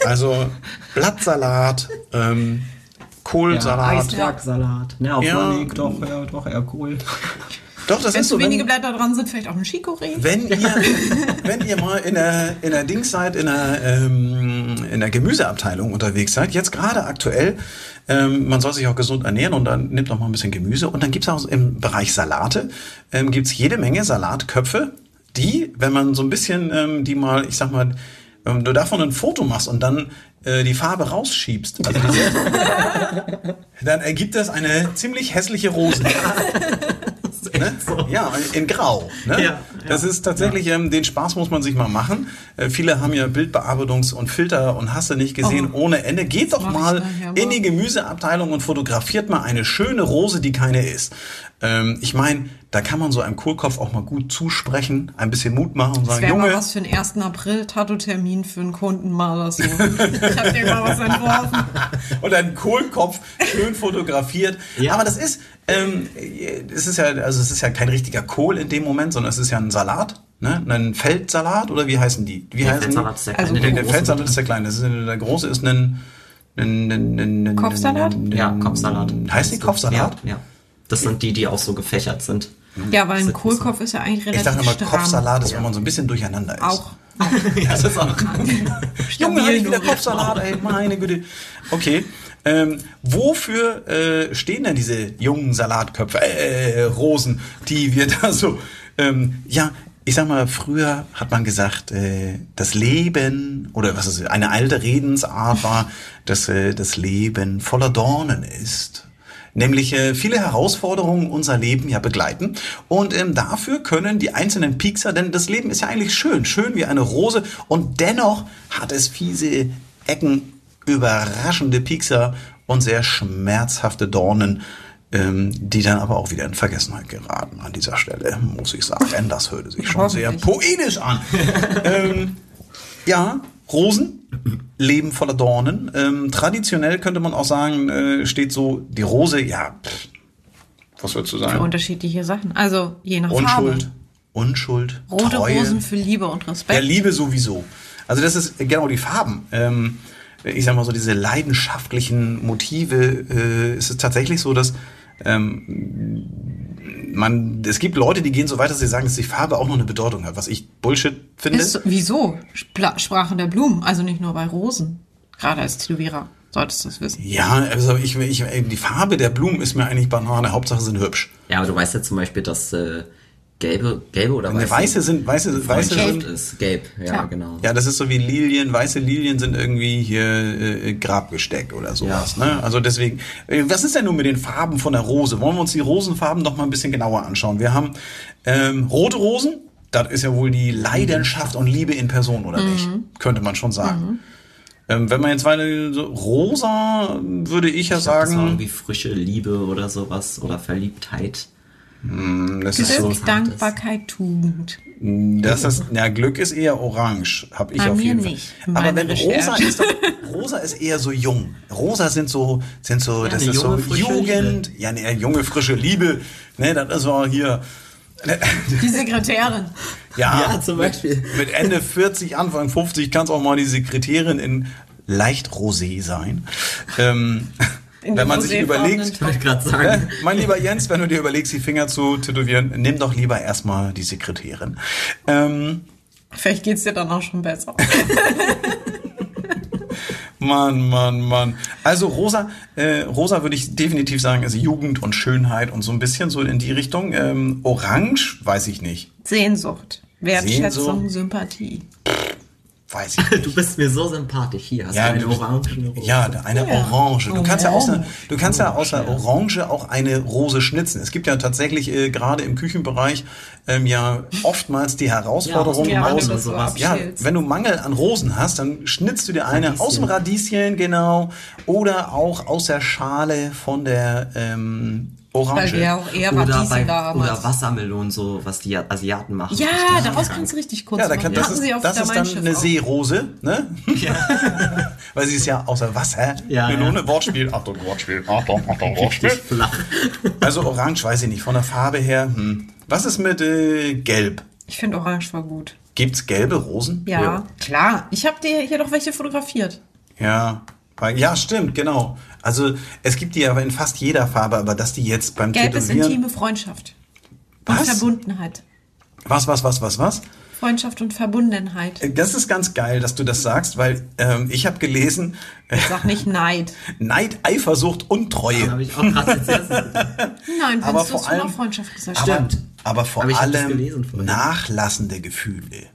B: Also Blattsalat, ähm, Kohlsalat.
C: Eisbergsalat. Ne, auf
B: Ja.
C: Manik, doch, ja, doch, eher cool.
B: Doch, das
D: Wenn
B: ist
D: zu
B: so.
D: wenige
B: Wenn,
D: Blätter dran sind, vielleicht auch ein Chicorée.
B: wenn ihr, (laughs) wenn ihr mal in der, in der Dings seid, in der, ähm, in der Gemüseabteilung unterwegs seid, jetzt gerade aktuell, ähm, man soll sich auch gesund ernähren und dann nimmt noch mal ein bisschen Gemüse. Und dann gibt's auch im Bereich Salate, ähm, gibt's jede Menge Salatköpfe, die, wenn man so ein bisschen ähm, die mal, ich sag mal, ähm, du davon ein Foto machst und dann äh, die Farbe rausschiebst, also die, (laughs) dann ergibt das eine ziemlich hässliche Rose. (laughs) Ne? Ja, in Grau. Ne?
C: Ja,
B: das ist tatsächlich, ähm, den Spaß muss man sich mal machen. Äh, viele haben ja Bildbearbeitungs- und Filter und hast du nicht gesehen
D: Oh.
B: ohne Ende. Geht doch mal
D: nachher mal.
B: in die Gemüseabteilung und fotografiert mal eine schöne Rose, die keine ist. Ähm, ich meine, da kann man so einem Kohlkopf auch mal gut zusprechen, ein bisschen Mut machen und
D: Das
B: sagen,
D: wäre mal
B: Junge,
D: was für einen 1. April Tattoo-Termin für einen Kunden mal oder so. Ich hab dir mal was entworfen.
B: und ein Kohlkopf schön fotografiert.
C: Ja.
B: Aber das ist, ähm, es ist ja, also es ist ja kein richtiger Kohl in dem Moment, sondern es ist ja ein Salat, ne? Ein Feldsalat oder wie heißen die? Wie
C: Der
B: heißen
C: Feldsalat ist der
D: Also
C: kleine,
B: Der,
C: der
B: der
C: große.
B: Feldsalat ist der kleine. Das ist, der große ist ein, ein, ein, ein, ein
D: Kopfsalat?
C: Ja, Kopfsalat.
B: Heißt die Kopfsalat?
C: Ja, ja. Das sind die, die auch so gefächert sind.
D: Ja, weil ein Kohlkopf ist ja eigentlich
B: Ich
D: relativ
B: dachte immer. Kopfsalat ist, wenn man so ein bisschen durcheinander ist.
D: Auch. (laughs)
C: Das ist auch. (laughs)
B: Junge, hatte ich wieder Kopfsalat, ey, meine Güte. Okay. Ähm, wofür äh, stehen denn diese jungen Salatköpfe, äh, Rosen, die wir da so, ähm, ja, ich sag mal, früher hat man gesagt, äh, das Leben, oder was ist eine alte Redensart war, dass äh, das Leben voller Dornen ist. Nämlich äh, viele Herausforderungen unser Leben ja begleiten. Und ähm, dafür können die einzelnen Piekser, denn das Leben ist ja eigentlich schön, schön wie eine Rose. Und dennoch hat es fiese Ecken, überraschende Piekser und sehr schmerzhafte Dornen, ähm, die dann aber auch wieder in Vergessenheit geraten an dieser Stelle, muss ich sagen. Das hörte sich schon sehr poetisch an. (laughs) ähm, ja, Rosen, Leben voller Dornen. Ähm, traditionell könnte man auch sagen, äh, steht so die Rose, ja, pff, was würdest du
D: Für
B: sagen?
D: unterschiedliche Sachen. Also je nach
B: Unschuld,
D: Farbe.
B: Unschuld,
D: Rote
B: Treue.
D: Rosen für Liebe und
B: Ja,
D: Respekt.
B: Liebe sowieso. Also das ist genau die Farben. Ähm, ich sag mal so diese leidenschaftlichen Motive. Äh, es ist tatsächlich so, dass ähm, man, es gibt Leute, die gehen so weit, dass sie sagen, dass die Farbe auch noch eine Bedeutung hat, was ich Bullshit finde.
D: ist, so- wieso? Spla Sprache der Blumen, also nicht nur bei Rosen. Gerade als Tätowierer solltest du es wissen.
B: ja, also ich, ich, die Farbe der Blumen ist mir eigentlich Banane. Hauptsache sind hübsch.
C: Ja, aber du weißt ja zum Beispiel, dass äh, gelbe, gelbe oder
B: Ne, weiße sind, weiße, weiße sind,
C: ist gelb. Ja,
D: Klar.
C: genau.
B: Ja, das ist so wie Lilien. Weiße Lilien sind irgendwie hier äh, Grabgesteck oder sowas. Ne? Also deswegen, äh, was ist denn nun mit den Farben von der Rose? Wollen wir uns die Rosenfarben noch mal ein bisschen genauer anschauen? Wir haben ähm, rote Rosen. Das ist ja wohl die Leidenschaft und Liebe in Person, oder nicht? Könnte man schon sagen. Ähm, wenn man jetzt weiter so rosa, würde ich ja
C: Ich glaub, Das war
B: sagen,
C: irgendwie frische Liebe oder sowas oder Verliebtheit.
B: Das ist so,
D: Glück, Dankbarkeit, Tugend.
B: Das ist, ja, Glück ist eher orange, habe ich
D: Bei
B: auf
D: mir
B: jeden
D: nicht.
B: Fall. Aber
D: Meine
B: wenn rosa ist, doch, rosa ist eher so jung. Rosa sind so, sind so, das
C: eine
B: ist so
C: junge,
B: Jugend, ja, ne, junge frische Liebe, ne, das ist auch hier,
D: Die Sekretärin.
B: ja,
C: Ja, zum Beispiel.
B: Mit, mit Ende 40, Anfang 50 kann es auch mal die Sekretärin in leicht rosé sein. Ähm, wenn man sich überlegt,
C: sagen.
B: Mein lieber Jens, wenn du dir überlegst, die Finger zu tätowieren, nimm doch lieber erstmal die Sekretärin. Ähm,
D: Vielleicht geht's dir dann auch schon besser. (laughs)
B: Mann, Mann, Mann. Also Rosa, äh, Rosa würde ich definitiv sagen, ist Jugend und Schönheit und so ein bisschen so in die Richtung. Ähm, Orange, weiß ich nicht.
D: Sehnsucht, Wertschätzung,
B: Sehnsucht. Sympathie.
D: Sympathie.
B: Weiß ich nicht. (laughs)
C: Du bist mir so sympathisch. Hier hast
B: Ja,
C: du eine orangene Rose.
B: Ja, eine Orange. Du kannst ja außer,
D: Orange.
B: du kannst ja außer Orange auch eine Rose schnitzen. Es gibt ja tatsächlich äh, gerade im Küchenbereich ähm, ja oftmals die Herausforderung
C: Ja,
B: aus.
C: wenn du
D: das so
C: sowas.
B: Ja, wenn du Mangel an Rosen hast, dann schnitzt du dir eine
C: Radieschen.
B: aus dem Radieschen, genau, oder auch aus der Schale von der ähm, Orange.
D: Weil wir auch eher
C: Oder, bei,
D: da haben.
C: oder Wassermelonen, so was die Asiaten machen.
D: Ja, daraus kannst du richtig kurz
B: Ja, da
D: machen.
B: kann, das
D: Hatten
B: ist,
D: sie auf
B: das
D: der
B: ist dann
D: Schiff
B: eine
D: auch.
B: Seerose, ne? (laughs) Weil sie ist ja außer Wasser.
C: Ja,
B: Melone,
C: ja.
B: Wortspiel. Achtung, Wortspiel. Achtung, Achtung, (laughs) Wortspiel.
C: Flach.
B: Also orange, weiß ich nicht, von der Farbe her. Hm. Was ist mit äh, gelb?
D: Ich finde Orange war gut.
B: Gibt's gelbe Rosen?
D: Ja, klar. Ich habe dir hier doch welche fotografiert.
B: Ja. Ja, stimmt, genau. Also es gibt die aber in fast jeder Farbe, aber dass die jetzt beim
D: Gelb ist
B: Tätowieren...
D: intime Freundschaft. Und
B: Was?
D: Verbundenheit.
B: Was, was, was, was, was?
D: Freundschaft und Verbundenheit.
B: Das ist ganz geil, dass du das sagst, weil ähm, ich habe gelesen, äh,
D: Sag nicht Neid. (laughs)
B: Neid, Eifersucht, Untreue.
C: Habe ich auch gerade. (laughs)
D: Nein,
B: Aber vor allem-
D: Freundschaft gesagt.
B: Aber,
C: Stimmt.
B: aber vor
C: Aber das
B: allem nachlassende Gefühle.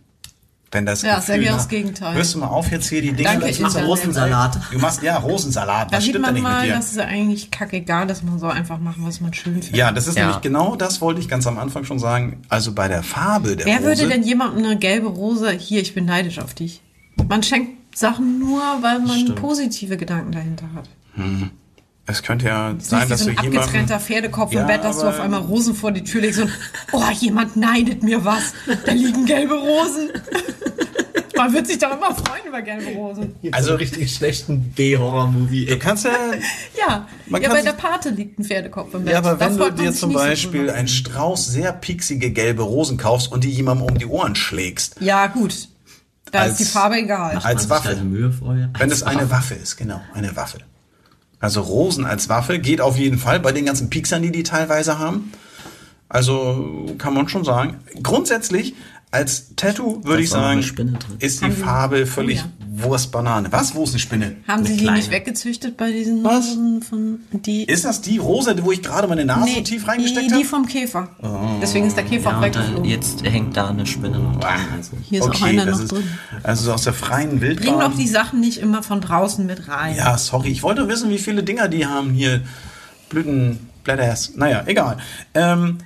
B: Wenn das
D: Ja,
B: Gefühl nach-
D: das Gegenteil.
B: Hörst du mal auf jetzt hier die Dinge.
D: Danke,
C: Ich mache. Rosensalat.
B: Du machst ja Rosensalat.
D: Da
B: Was
D: sieht
B: stimmt
D: man
B: nicht
D: mal,
B: mit dir?
D: das ist ja eigentlich kackegal, dass man so einfach machen, was man schön findet.
B: Ja, das ist
C: Ja.
B: nämlich genau das wollte ich ganz am Anfang schon sagen. Also bei der Farbe der
D: Wer
B: Rose.
D: würde denn jemandem eine gelbe Rose, hier, ich bin neidisch auf dich. Man schenkt Sachen nur, weil man
C: Stimmt.
D: positive Gedanken dahinter hat.
B: Es könnte ja sein, dass
D: so
B: du
D: ein
B: jemanden.
D: abgetrennter Pferdekopf
B: Ja,
D: im Bett, dass du auf einmal Rosen vor die Tür legst und, oh, jemand neidet mir was. Da liegen gelbe Rosen. (laughs) Man wird sich doch immer freuen über gelbe Rosen.
B: Also-
C: so richtig schlechten B-Horror-Movie.
B: Du kannst ja. (laughs)
D: Ja,
B: Man
D: ja bei der Pate liegt ein Pferdekopf im Bett.
B: Ja, aber wenn du dir zum
D: so
B: Beispiel
D: drüber.
B: einen Strauß sehr pieksige gelbe Rosen kaufst und die jemandem um die Ohren schlägst,
D: Ja, gut. Da
B: Als-
D: ist die Farbe egal.
B: als Waffe.
C: die Mühe vorher.
B: wenn es eine Waffe ist, genau, eine Waffe. Also Rosen als Waffe geht auf jeden Fall bei den ganzen Pieksern, die die teilweise haben. Also kann man schon sagen. Grundsätzlich als Tattoo würde ich sagen, ist die Farbe völlig
D: Oh
B: Wurstbanane. Was? Wo ist eine Spinne?
D: Haben
C: Eine
D: sie die
C: kleine.
D: nicht weggezüchtet bei diesen
B: Was?
D: Rosen von die?
B: Ist das die Rose, wo ich gerade meine Nase so tief reingesteckt
D: die,
B: habe?
D: die vom Käfer. Deswegen ist der Käfer
C: Ja,
D: weggeflogen.
C: jetzt hängt da eine Spinne noch dran. Also.
D: Hier ist auch einer noch
B: ist,
D: drin.
B: Also so aus der freien
D: Bring
B: Wildbahn.
D: doch die Sachen nicht immer von draußen mit rein.
B: Ja, sorry, ich wollte wissen, wie viele Dinger die haben hier. Blüten, Blätters. Naja, egal. Ähm,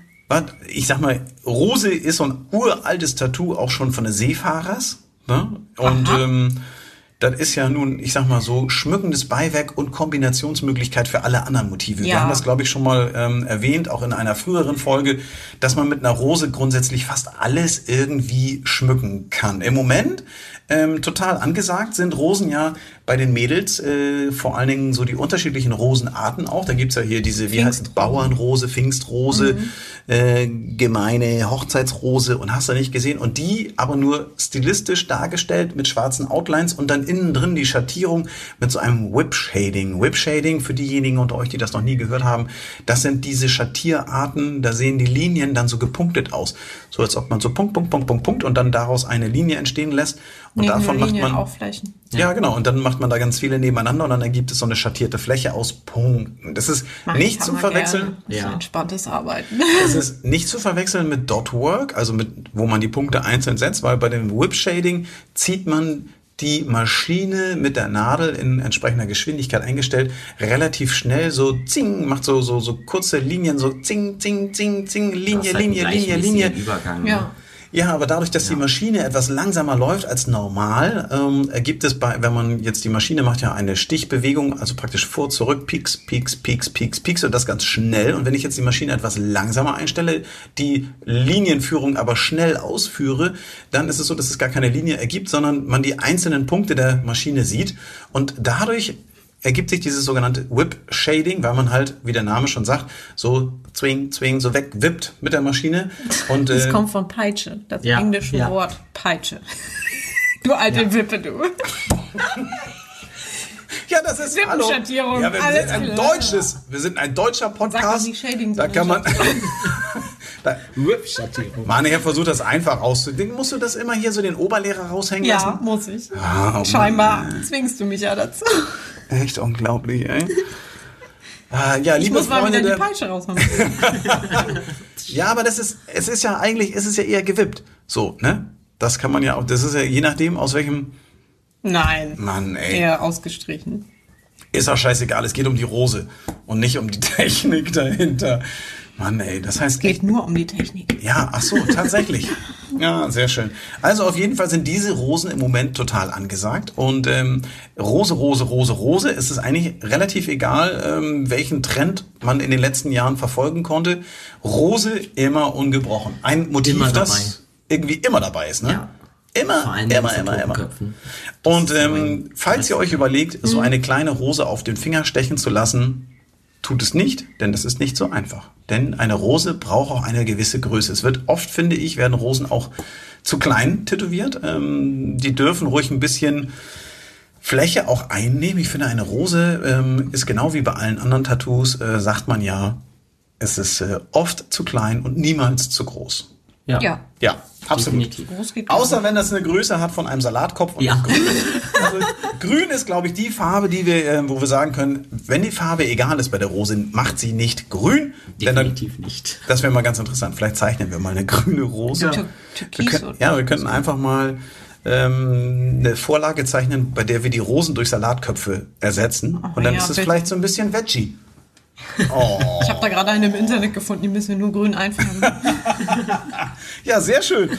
B: ich sag mal, Rose ist so ein uraltes Tattoo auch schon von den Seefahrers. Ne? Und ähm, das ist ja nun, ich sag mal so, schmückendes Beiwerk und Kombinationsmöglichkeit für alle anderen Motive. Wir
D: Ja.
B: haben das, glaube ich, schon mal ähm, erwähnt, auch in einer früheren Folge, dass man mit einer Rose grundsätzlich fast alles irgendwie schmücken kann. Im Moment ähm, total angesagt sind Rosen ja bei den Mädels, äh, vor allen Dingen so die unterschiedlichen Rosenarten auch. Da gibt's ja hier diese, wie heißt es, Bauernrose, Pfingstrose, äh, gemeine Hochzeitsrose und hast du nicht gesehen. Und die aber nur stilistisch dargestellt mit schwarzen Outlines und dann innen drin die Schattierung mit so einem Whip Shading. Whip Shading, für diejenigen unter euch, die das noch nie gehört haben, das sind diese Schattierarten, da sehen die Linien dann so gepunktet aus. So als ob man so Punkt, Punkt, Punkt, Punkt, Punkt und dann daraus eine Linie entstehen lässt. Und
D: Neben
B: davon macht
D: Linie
B: man
D: aufflächen.
B: ja. genau. Und dann macht man da ganz viele nebeneinander und dann ergibt es so eine schattierte Fläche aus Punkten. Das ist
D: Mach
B: nicht
D: ich
B: zu verwechseln.
D: Das ist
C: Ja.
D: entspanntes Arbeiten.
B: Es ist (laughs) nicht zu verwechseln mit Dot Work, also mit, wo man die Punkte einzeln setzt, weil bei dem Whip Shading zieht man die Maschine mit der Nadel in entsprechender Geschwindigkeit eingestellt, relativ schnell so zing, macht so, so, so kurze Linien, so zing, zing, zing, zing, Linie,
C: hast halt
B: Linie, Linie, Linie.
C: Übergang.
D: Ja.
C: ne?
B: Ja, aber dadurch, dass die Maschine etwas langsamer läuft als normal, ähm, ergibt es bei, wenn man jetzt die Maschine macht ja eine Stichbewegung, also praktisch vor, zurück, Peaks, Peaks, Peaks, Peaks, Peaks und das ganz schnell. Und wenn ich jetzt die Maschine etwas langsamer einstelle, die Linienführung aber schnell ausführe, dann ist es so, dass es gar keine Linie ergibt, sondern man die einzelnen Punkte der Maschine sieht und dadurch ergibt sich dieses sogenannte Whip Shading, weil man halt, wie der Name schon sagt, so zwing, zwing, so wegwippt mit der Maschine. Und,
D: Das
B: äh,
D: kommt von Peitsche, das
C: Ja,
D: englische
C: ja.
D: Wort Peitsche. (laughs) Du alte Wippe, du.
B: Ja, das ist hallo. Ja, wir
D: alles
B: sind ein
D: klar.
B: deutsches, wir sind ein deutscher
D: Sag
B: Podcast.
D: nicht Shading,
B: da kann man. (laughs) da,
C: Whip-Schattierung.
B: Mane, Herr versucht das einfach auszudingen. Musst du das immer hier so den Oberlehrer raushängen
D: Ja,
B: lassen?
D: muss ich.
B: Ah, oh
D: Scheinbar zwingst du mich ja dazu.
B: Echt unglaublich, ey. (laughs) Ah, ja,
D: Ich
B: liebe
D: muss mal
B: Freunde,
D: wieder die Peitsche raushauen. (laughs)
B: ja, aber das ist, es ist ja eigentlich, es ist ja eher gewippt. So, ne? Das kann man ja auch, das ist ja je nachdem, aus welchem,
D: Nein.
B: Mann, ey.
D: Eher ausgestrichen.
B: Ist auch scheißegal, es geht um die Rose und nicht um die (laughs) Technik dahinter. Mann, ey, das heißt
D: Geht nur um die Technik.
B: Ja, ach so, tatsächlich. (laughs) Ja, sehr schön. Also auf jeden Fall sind diese Rosen im Moment total angesagt. Und ähm, Rose, Rose, Rose, Rose, es ist eigentlich relativ egal, ähm, welchen Trend man in den letzten Jahren verfolgen konnte. Rose immer ungebrochen. Ein Motiv,
C: Immer
B: das irgendwie immer dabei ist, ne?
C: Ja.
B: Immer, immer, immer, immer. Und ähm, falls ihr euch überlegt, so eine kleine Rose auf den Finger stechen zu lassen, tut es nicht, denn das ist nicht so einfach. Denn eine Rose braucht auch eine gewisse Größe. Es wird oft, finde ich, werden Rosen auch zu klein tätowiert. Ähm, die dürfen ruhig ein bisschen Fläche auch einnehmen. Ich finde, eine Rose ähm, ist genau wie bei allen anderen Tattoos, äh, sagt man ja, es ist äh, oft zu klein und niemals zu groß.
D: Ja.
B: Ja, absolut.
D: Groß geht
B: Außer wenn das eine Größe hat von einem Salatkopf. Und
C: Ja.
B: grün. (laughs) Also, grün ist, glaube ich, die Farbe, die wir, äh, wo wir sagen können, wenn die Farbe egal ist bei der Rose, macht sie nicht grün. Denn dann,
C: Definitiv nicht.
B: das wäre mal ganz interessant. Vielleicht zeichnen wir mal eine grüne Rose.
D: Tür-
B: Wir
D: Türkis
B: können, ja, wir könnten einfach mal ähm, eine Vorlage zeichnen, bei der wir die Rosen durch Salatköpfe ersetzen. und dann
D: ja,
B: ist es vielleicht so ein bisschen Veggie. Oh.
D: Ich habe da gerade eine im Internet gefunden, die müssen wir nur grün einfärben. (laughs)
B: Ja, sehr schön.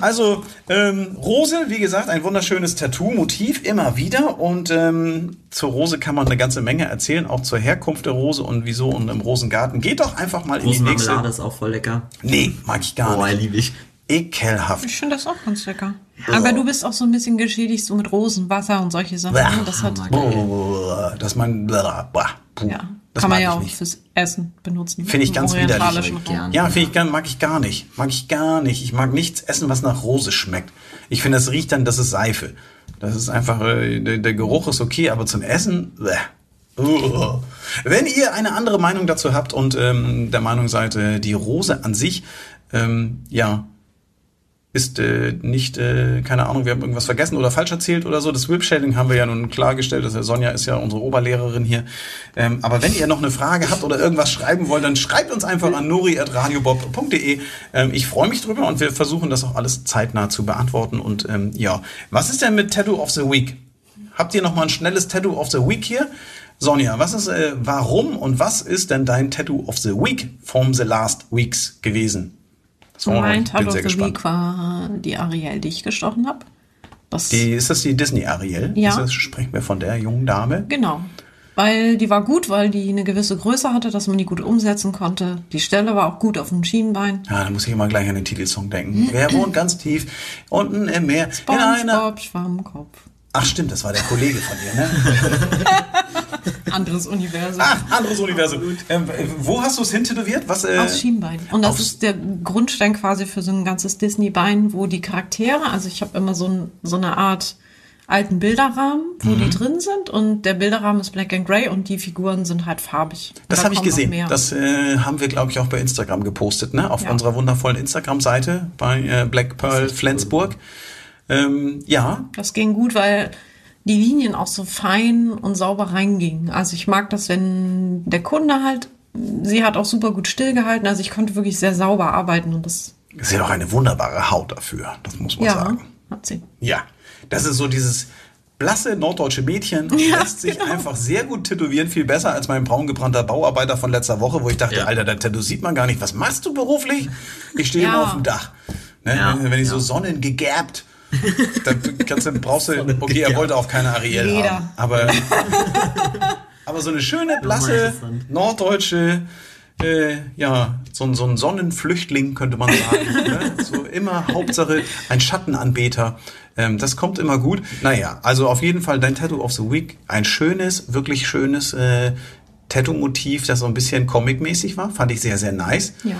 B: Also ähm, Rose, wie gesagt, ein wunderschönes Tattoo-Motiv immer wieder. Und ähm, zur Rose kann man eine ganze Menge erzählen, auch zur Herkunft der Rose und wieso und im Rosengarten. Geht doch einfach mal in die
C: Rosenmarmelade
B: nächste.
C: ist auch voll lecker.
B: Nee, mag ich gar
C: Oh,
B: nicht.
C: liebe ich.
B: Ekelhaft.
D: Ich finde das auch ganz lecker. Aber du bist auch so ein bisschen geschädigt, so mit Rosenwasser und solche Sachen.
B: Bäh.
D: ne? Das hat,
B: Boah, dass man. Blah, blah,
D: ja,
B: das
D: kann man ja auch
B: nicht.
D: fürs Essen benutzen.
B: Finde ich ganz
C: widerlich.
D: Raum.
B: Ja, finde ich gar, mag ich gar nicht. Mag ich gar nicht. Ich mag nichts essen, was nach Rose schmeckt. Ich finde, das riecht dann, das ist Seife. Das ist einfach, äh, der, der Geruch ist okay, aber zum Essen, bleh. Uh. Wenn ihr eine andere Meinung dazu habt und ähm, der Meinung seid, äh, die Rose an sich, ähm, ja, ist äh, nicht, äh, keine Ahnung, wir haben irgendwas vergessen oder falsch erzählt oder so. Das Whip-Shading haben wir ja nun klargestellt. Das Sonja ist ja unsere Oberlehrerin hier. Ähm, aber wenn ihr noch eine Frage habt oder irgendwas schreiben wollt, dann schreibt uns einfach an nori.radiobob.de. Ähm, ich freue mich drüber und wir versuchen das auch alles zeitnah zu beantworten. Und ähm, ja, was ist denn mit Tattoo of the Week? Habt ihr noch mal ein schnelles Tattoo of the Week hier? Sonja, was ist, äh, warum und was ist denn dein Tattoo of the Week from the last weeks gewesen? Das war-
D: Mein
B: bin
D: of the
B: gespannt.
D: Week war die Ariel, die ich gestochen habe.
B: Die, ist das die Disney Ariel?
D: Ja.
B: Das, sprechen wir von der jungen Dame?
D: Genau. Weil die war gut, weil die eine gewisse Größe hatte, dass man die gut umsetzen konnte. Die Stelle war auch gut auf dem Schienbein.
B: Ja, da muss ich immer gleich an den Titelsong denken. Wer wohnt ganz tief unten im Meer? In einer.
D: SpongeBob, Schwammkopf.
B: Ach stimmt, das war der Kollege von dir, ne? (laughs)
D: Anderes Universum.
B: Ach, anderes Universum. Ähm, wo hast du es hintätowiert? Was? Äh,
D: Aufs Schienbein. Und das ist der Grundstein quasi für so ein ganzes Disney-Bein, wo die Charaktere, also ich habe immer so, ein, so eine Art alten Bilderrahmen, wo
B: Mhm.
D: die drin sind und der Bilderrahmen ist black and gray und die Figuren sind halt farbig. Und
B: Das
D: da
B: habe ich gesehen.
D: mehr.
B: Das äh, haben wir, glaube ich, auch bei Instagram gepostet, ne? Auf
D: Ja.
B: unserer wundervollen Instagram-Seite bei äh, Black Pearl Flensburg. Ähm, ja,
D: Das ging gut, weil die Linien auch so fein und sauber reingingen. Also ich mag das, wenn der Kunde halt, sie hat auch super gut stillgehalten, also ich konnte wirklich sehr sauber arbeiten und das,
B: ist ja doch eine wunderbare Haut dafür. Das muss man
D: ja,
B: sagen.
D: hat sie.
B: Ja, das ist so dieses blasse norddeutsche Mädchen, (laughs) lässt sich
D: genau.
B: einfach sehr gut tätowieren, viel besser als mein braungebrannter Bauarbeiter von letzter Woche, wo ich dachte,
C: Ja.
B: Alter, das Tattoo sieht man gar nicht. Was machst du beruflich? Ich stehe
D: Ja.
B: immer auf dem Dach. Ne?
C: Ja,
B: wenn wenn ich so
C: ja.
B: sonnengegerbt, dann kannst du, brauchst du, okay, er wollte auch keine Ariel
D: Leder.
B: haben, aber, (laughs) aber so eine schöne, blasse, norddeutsche, äh, ja, so, ein- so ein Sonnenflüchtling, könnte man sagen. (laughs) ne? So immer Hauptsache ein Schattenanbeter. Ähm, das kommt immer gut. Naja, also auf jeden Fall dein Tattoo of the Week. Ein schönes, wirklich schönes äh, Tattoo-Motiv, das so ein bisschen comic-mäßig war. Fand ich sehr, sehr nice.
D: Ja.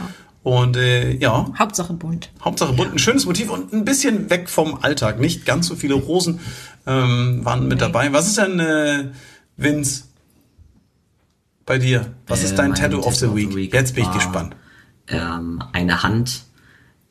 B: Und äh, ja,
D: Hauptsache bunt.
B: Hauptsache bunt, ein schönes Motiv und ein bisschen weg vom Alltag. Nicht ganz so viele Rosen ähm, waren mit dabei. Was ist denn, äh, Vince, bei dir? Was ist
C: Äh,
B: dein
C: mein
B: Tattoo of the Week? Jetzt bin ich gespannt.
C: Ähm, eine Hand,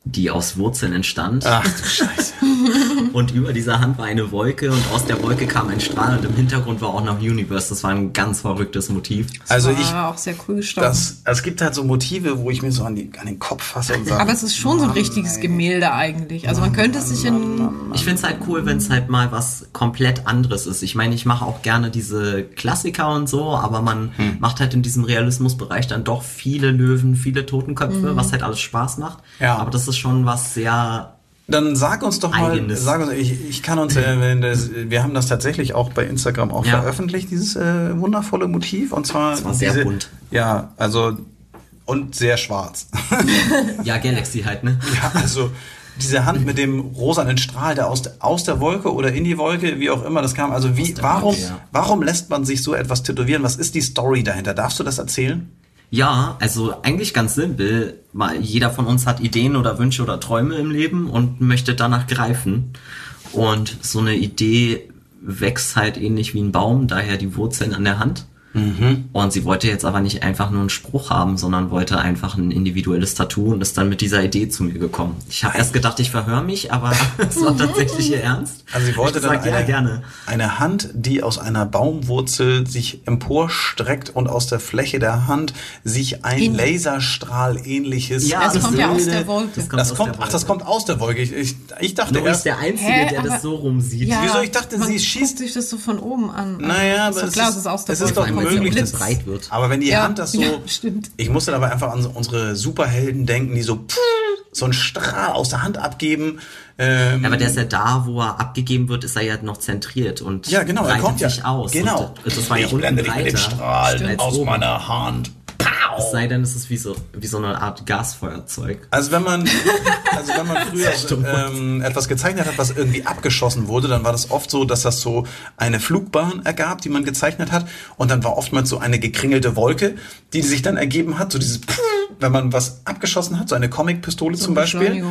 C: die aus Wurzeln entstand.
B: Ach du Scheiße. (laughs)
C: Und über dieser Hand war eine Wolke und aus der Wolke kam ein Strahl und im Hintergrund war auch noch Universe. Das war ein ganz verrücktes Motiv.
B: Also
D: war
B: ich,
D: auch sehr cool gestochen.
B: das, es gibt halt so Motive, wo ich mir so an, die, an den Kopf fasse und sage.
D: Aber es ist schon so ein richtiges Gemälde eigentlich. Also man könnte es sich in
C: Ich find's halt cool, wenn es halt mal was komplett anderes ist. Ich meine, ich mache auch gerne diese Klassiker und so, aber man
B: Hm.
C: macht halt in diesem Realismusbereich dann doch viele Löwen, viele Totenköpfe, was halt alles Spaß macht.
B: Ja.
C: Aber das ist schon was sehr
B: Dann sag uns doch mal,
C: Eigenes.
B: sag uns, ich, ich kann uns, äh, (clears throat) das, wir haben das tatsächlich auch bei Instagram auch
C: Ja.
B: veröffentlicht, dieses äh, wundervolle Motiv. Und zwar.
C: Das war sehr
B: diese,
C: bunt.
B: Ja, also und sehr schwarz. (laughs)
C: ja Galaxy halt, ne?
B: ja, also diese Hand mit dem rosanen Strahl, der aus, der aus der Wolke oder in die Wolke, wie auch immer das kam. Also wie, warum,
C: Wolke, ja.
B: warum lässt man sich so etwas tätowieren? Was ist die Story dahinter? Darfst du das erzählen?
C: Ja, also eigentlich ganz simpel. Mal, jeder von uns hat Ideen oder Wünsche oder Träume im Leben und möchte danach greifen. Und so eine Idee wächst halt ähnlich wie ein Baum, daher die Wurzeln an der Hand. Und sie wollte jetzt aber nicht einfach nur einen Spruch haben, sondern wollte einfach ein individuelles Tattoo und ist dann mit dieser Idee zu mir gekommen. Ich habe erst gedacht, ich verhöre mich, aber (laughs) es war tatsächlich ihr Ernst.
B: Also sie wollte
C: ich
B: dann
C: gesagt, ja,
B: eine,
C: gerne.
B: eine Hand, die aus einer Baumwurzel sich emporstreckt und aus der Fläche der Hand sich ein
D: In-
B: Laserstrahl ähnliches.
C: Ja,
D: Das kommt ja aus der Wolke.
C: Das kommt,
B: das
C: aus
B: kommt,
C: der
B: ach, das
C: Wolke.
B: kommt aus der Wolke. Ich, ich, ich dachte
C: Nori ist
B: erst,
C: der Einzige,
D: Hä,
C: der
D: aber-
C: das so rumsieht.
D: Ja,
B: Wieso? Ich dachte,
D: man
B: sie schießt-
D: sich das so von oben an.
B: Naja,
D: ist
B: aber
D: doch
B: es
D: klar,
B: ist-
D: es ist aus der
B: es ist
D: Wolke,
B: möglich,
D: Blitz.
C: breit wird.
B: aber wenn die
D: Ja,
B: Hand das so,
D: ja, stimmt.
B: ich musste dabei einfach an unsere Superhelden denken, die so so einen Strahl aus der Hand abgeben. Ähm,
C: Ja, aber der ist ja da, wo er abgegeben wird, ist er ja noch zentriert und
B: ja, genau, er kommt ja.
C: sich aus.
B: Genau.
C: Und das war ja
B: ich
C: unten
B: blende dich mit dem Strahl
C: als
B: aus
C: oben.
B: meiner Hand.
C: Es sei denn, es ist wie so, wie so eine Art Gasfeuerzeug.
B: Also wenn man, (laughs) also wenn man früher ähm, etwas gezeichnet hat, was irgendwie abgeschossen wurde, dann war das oft so, dass das so eine Flugbahn ergab, die man gezeichnet hat, und dann war oftmals so eine gekringelte Wolke, die sich dann ergeben hat, so dieses, (laughs) wenn man was abgeschossen hat, so eine Comic-Pistole zum
D: ein
B: Beispiel.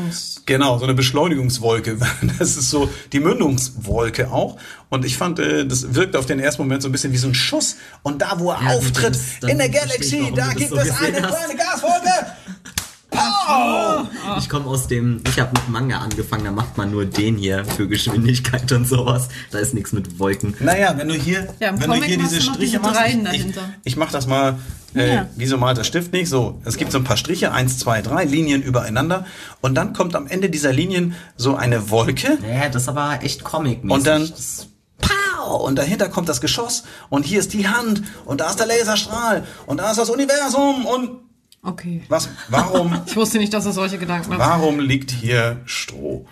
B: Genau, so eine Beschleunigungswolke. (laughs) Das ist so die Mündungswolke auch. Und ich fand, äh, das wirkt auf den ersten Moment so ein bisschen wie so ein Schuss. Und da, wo er
C: Ja,
B: auftritt, in der
C: warum
B: da
C: du
B: gibt
C: so
B: es eine
C: hast.
B: kleine Gaswolke. Pow! (laughs)
C: Ich komme aus dem, ich habe mit Manga angefangen, da macht man nur den hier für Geschwindigkeit und sowas. Da ist nichts mit Wolken.
B: Naja, wenn du hier,
D: Ja,
B: wenn du
D: Comic
B: hier
D: machst
B: diese
D: du
B: Striche
D: diese
B: machst, ich,
D: dahinter.
B: ich, ich mach das mal, äh,
D: Ja.
B: wieso malt der Stift nicht? So, es gibt so ein paar Striche, eins, zwei, drei Linien übereinander und dann kommt am Ende dieser Linien so eine Wolke
C: Ja, das ist aber echt comic
B: und dann
C: Das,
B: Pow! Und dahinter kommt das Geschoss und hier ist die Hand und da ist der Laserstrahl und da ist das Universum und
D: Okay.
B: was? Warum? (laughs)
D: Ich wusste nicht, dass er solche Gedanken hat.
B: Warum liegt hier Stroh?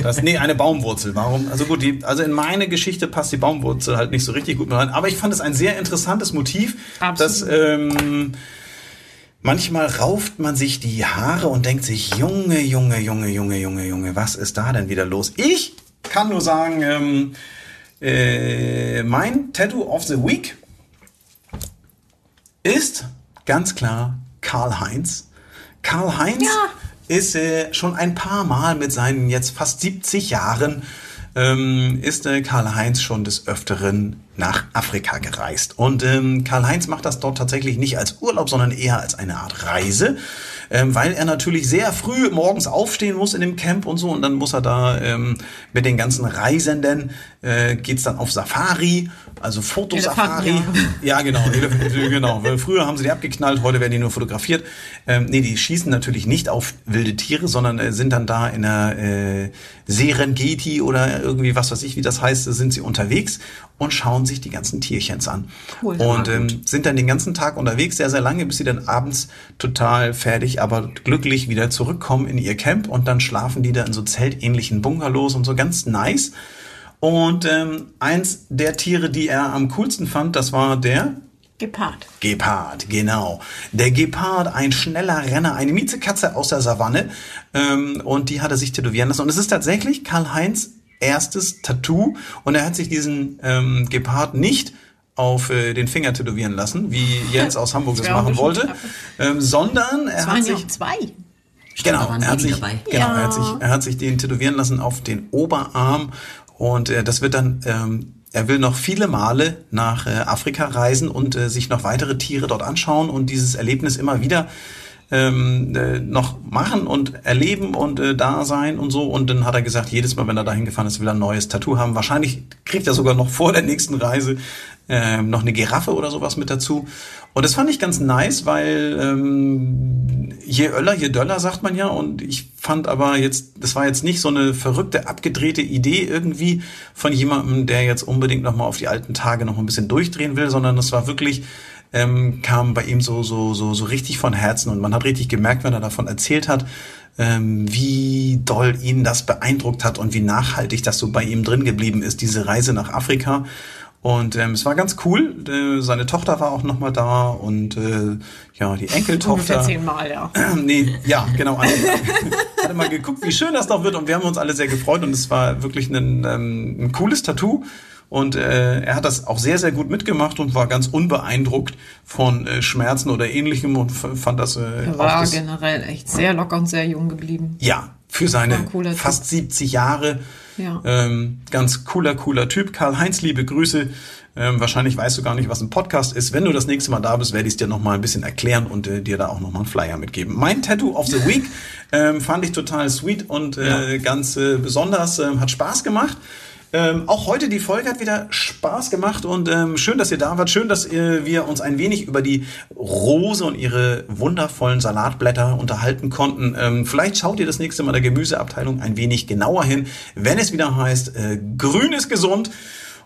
B: Das, nee, eine Baumwurzel. Warum? Also gut, die, also in meine Geschichte passt die Baumwurzel halt nicht so richtig gut mit rein. Aber ich fand es ein sehr interessantes Motiv,
D: Absolut.
B: das ähm, manchmal rauft man sich die Haare und denkt sich, Junge, Junge, Junge, Junge, Junge, Junge, was ist da denn wieder los? Ich kann nur sagen, ähm, äh, mein Tattoo of the Week ist ganz klar Karl-Heinz. Karl-Heinz ist äh, schon ein paar Mal mit seinen jetzt fast 70 Jahren ähm, ist äh, Karl-Heinz schon des Öfteren nach Afrika gereist. Und ähm, Karl-Heinz macht das dort tatsächlich nicht als Urlaub, sondern eher als eine Art Reise, ähm, weil er natürlich sehr früh morgens aufstehen muss in dem Camp und so. Und dann muss er da ähm, mit den ganzen Reisenden, äh, geht's dann auf Safari, also Fotosafari. (laughs) Ja, genau, Elef- genau. Früher haben sie die abgeknallt, heute werden die nur fotografiert. Ähm, nee, die schießen natürlich nicht auf wilde Tiere, sondern äh, sind dann da in der äh, Serengeti oder irgendwie was weiß ich, wie das heißt, sind sie unterwegs und schauen sich die ganzen Tierchens an.
D: Cool.
B: Und ähm, sind dann den ganzen Tag unterwegs, sehr, sehr lange, bis sie dann abends total fertig, aber glücklich wieder zurückkommen in ihr Camp und dann schlafen die da in so zeltähnlichen Bungalows und so ganz nice. Und ähm, eins der Tiere, die er am coolsten fand, das war der
D: Gepard.
B: Gepard, genau. Der Gepard, ein schneller Renner, eine Miezekatze aus der Savanne. Ähm, und die hat er sich tätowieren lassen. Und es ist tatsächlich Karl-Heinz erstes Tattoo. Und er hat sich diesen ähm, Gepard nicht auf äh, den Finger tätowieren lassen, wie Jens aus Hamburg das machen wollte, ähm, sondern er
D: Es
B: hat
D: waren ja
B: sich
D: zwei.
B: Genau,
C: waren
B: er hat, sich, genau
D: Ja.
B: er, hat sich, er hat sich den tätowieren lassen auf den Oberarm und äh, das wird dann, ähm, er will noch viele Male nach äh, Afrika reisen und äh, sich noch weitere Tiere dort anschauen und dieses Erlebnis immer wieder ähm, äh, noch machen und erleben und äh, da sein und so. Und dann hat er gesagt, jedes Mal, wenn er dahin gefahren ist, will er ein neues Tattoo haben. Wahrscheinlich kriegt er sogar noch vor der nächsten Reise ähm, noch eine Giraffe oder sowas mit dazu. Und das fand ich ganz nice, weil ähm, je öller, je döller, sagt man ja. Und ich fand aber jetzt, das war jetzt nicht so eine verrückte, abgedrehte Idee irgendwie von jemandem, der jetzt unbedingt nochmal auf die alten Tage noch ein bisschen durchdrehen will, sondern das war wirklich, ähm, kam bei ihm so, so, so, so richtig von Herzen. Und man hat richtig gemerkt, wenn er davon erzählt hat, ähm, wie doll ihn das beeindruckt hat und wie nachhaltig das so bei ihm drin geblieben ist, diese Reise nach Afrika. Und ähm, es war ganz cool. Äh, seine Tochter war auch noch mal da und äh, ja, die
D: Ungefähr
B: Enkeltochter.
D: zehnmal, ja. (clears throat)
B: nee, ja, genau. Also, hatte mal geguckt, wie schön das doch wird und wir haben uns alle sehr gefreut und es war wirklich ein, ähm, ein cooles Tattoo. Und äh, er hat das auch sehr, sehr gut mitgemacht und war ganz unbeeindruckt von äh, Schmerzen oder ähnlichem und fand das äh,
D: Er war
B: das,
D: generell echt sehr locker und sehr jung geblieben.
B: ja, für seine fast 70 Jahre.
D: Ja.
B: Ähm, ganz cooler, cooler Typ. Karl-Heinz, liebe Grüße. Ähm, wahrscheinlich weißt du gar nicht, was ein Podcast ist. Wenn du das nächste Mal da bist, werde ich es dir noch mal ein bisschen erklären und äh, dir da auch noch mal einen Flyer mitgeben. Mein Tattoo of the (laughs) Week ähm, fand ich total sweet und äh, ganz äh, besonders. Ähm, hat Spaß gemacht. Ähm, auch heute die Folge hat wieder Spaß gemacht und ähm, schön, dass ihr da wart. Schön, dass äh, wir uns ein wenig über die Rose und ihre wundervollen Salatblätter unterhalten konnten. Ähm, vielleicht schaut ihr das nächste Mal der Gemüseabteilung ein wenig genauer hin, wenn es wieder heißt, äh, grün ist gesund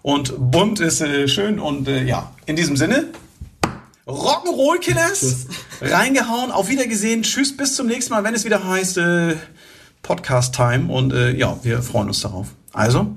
B: und bunt ist äh, schön. Und äh, ja, in diesem Sinne, Rock'n'Roll Killers, reingehauen, auf Wiedergesehen. Tschüss, bis zum nächsten Mal, wenn es wieder heißt äh, Podcast Time. Und äh, ja, wir freuen uns darauf. Also,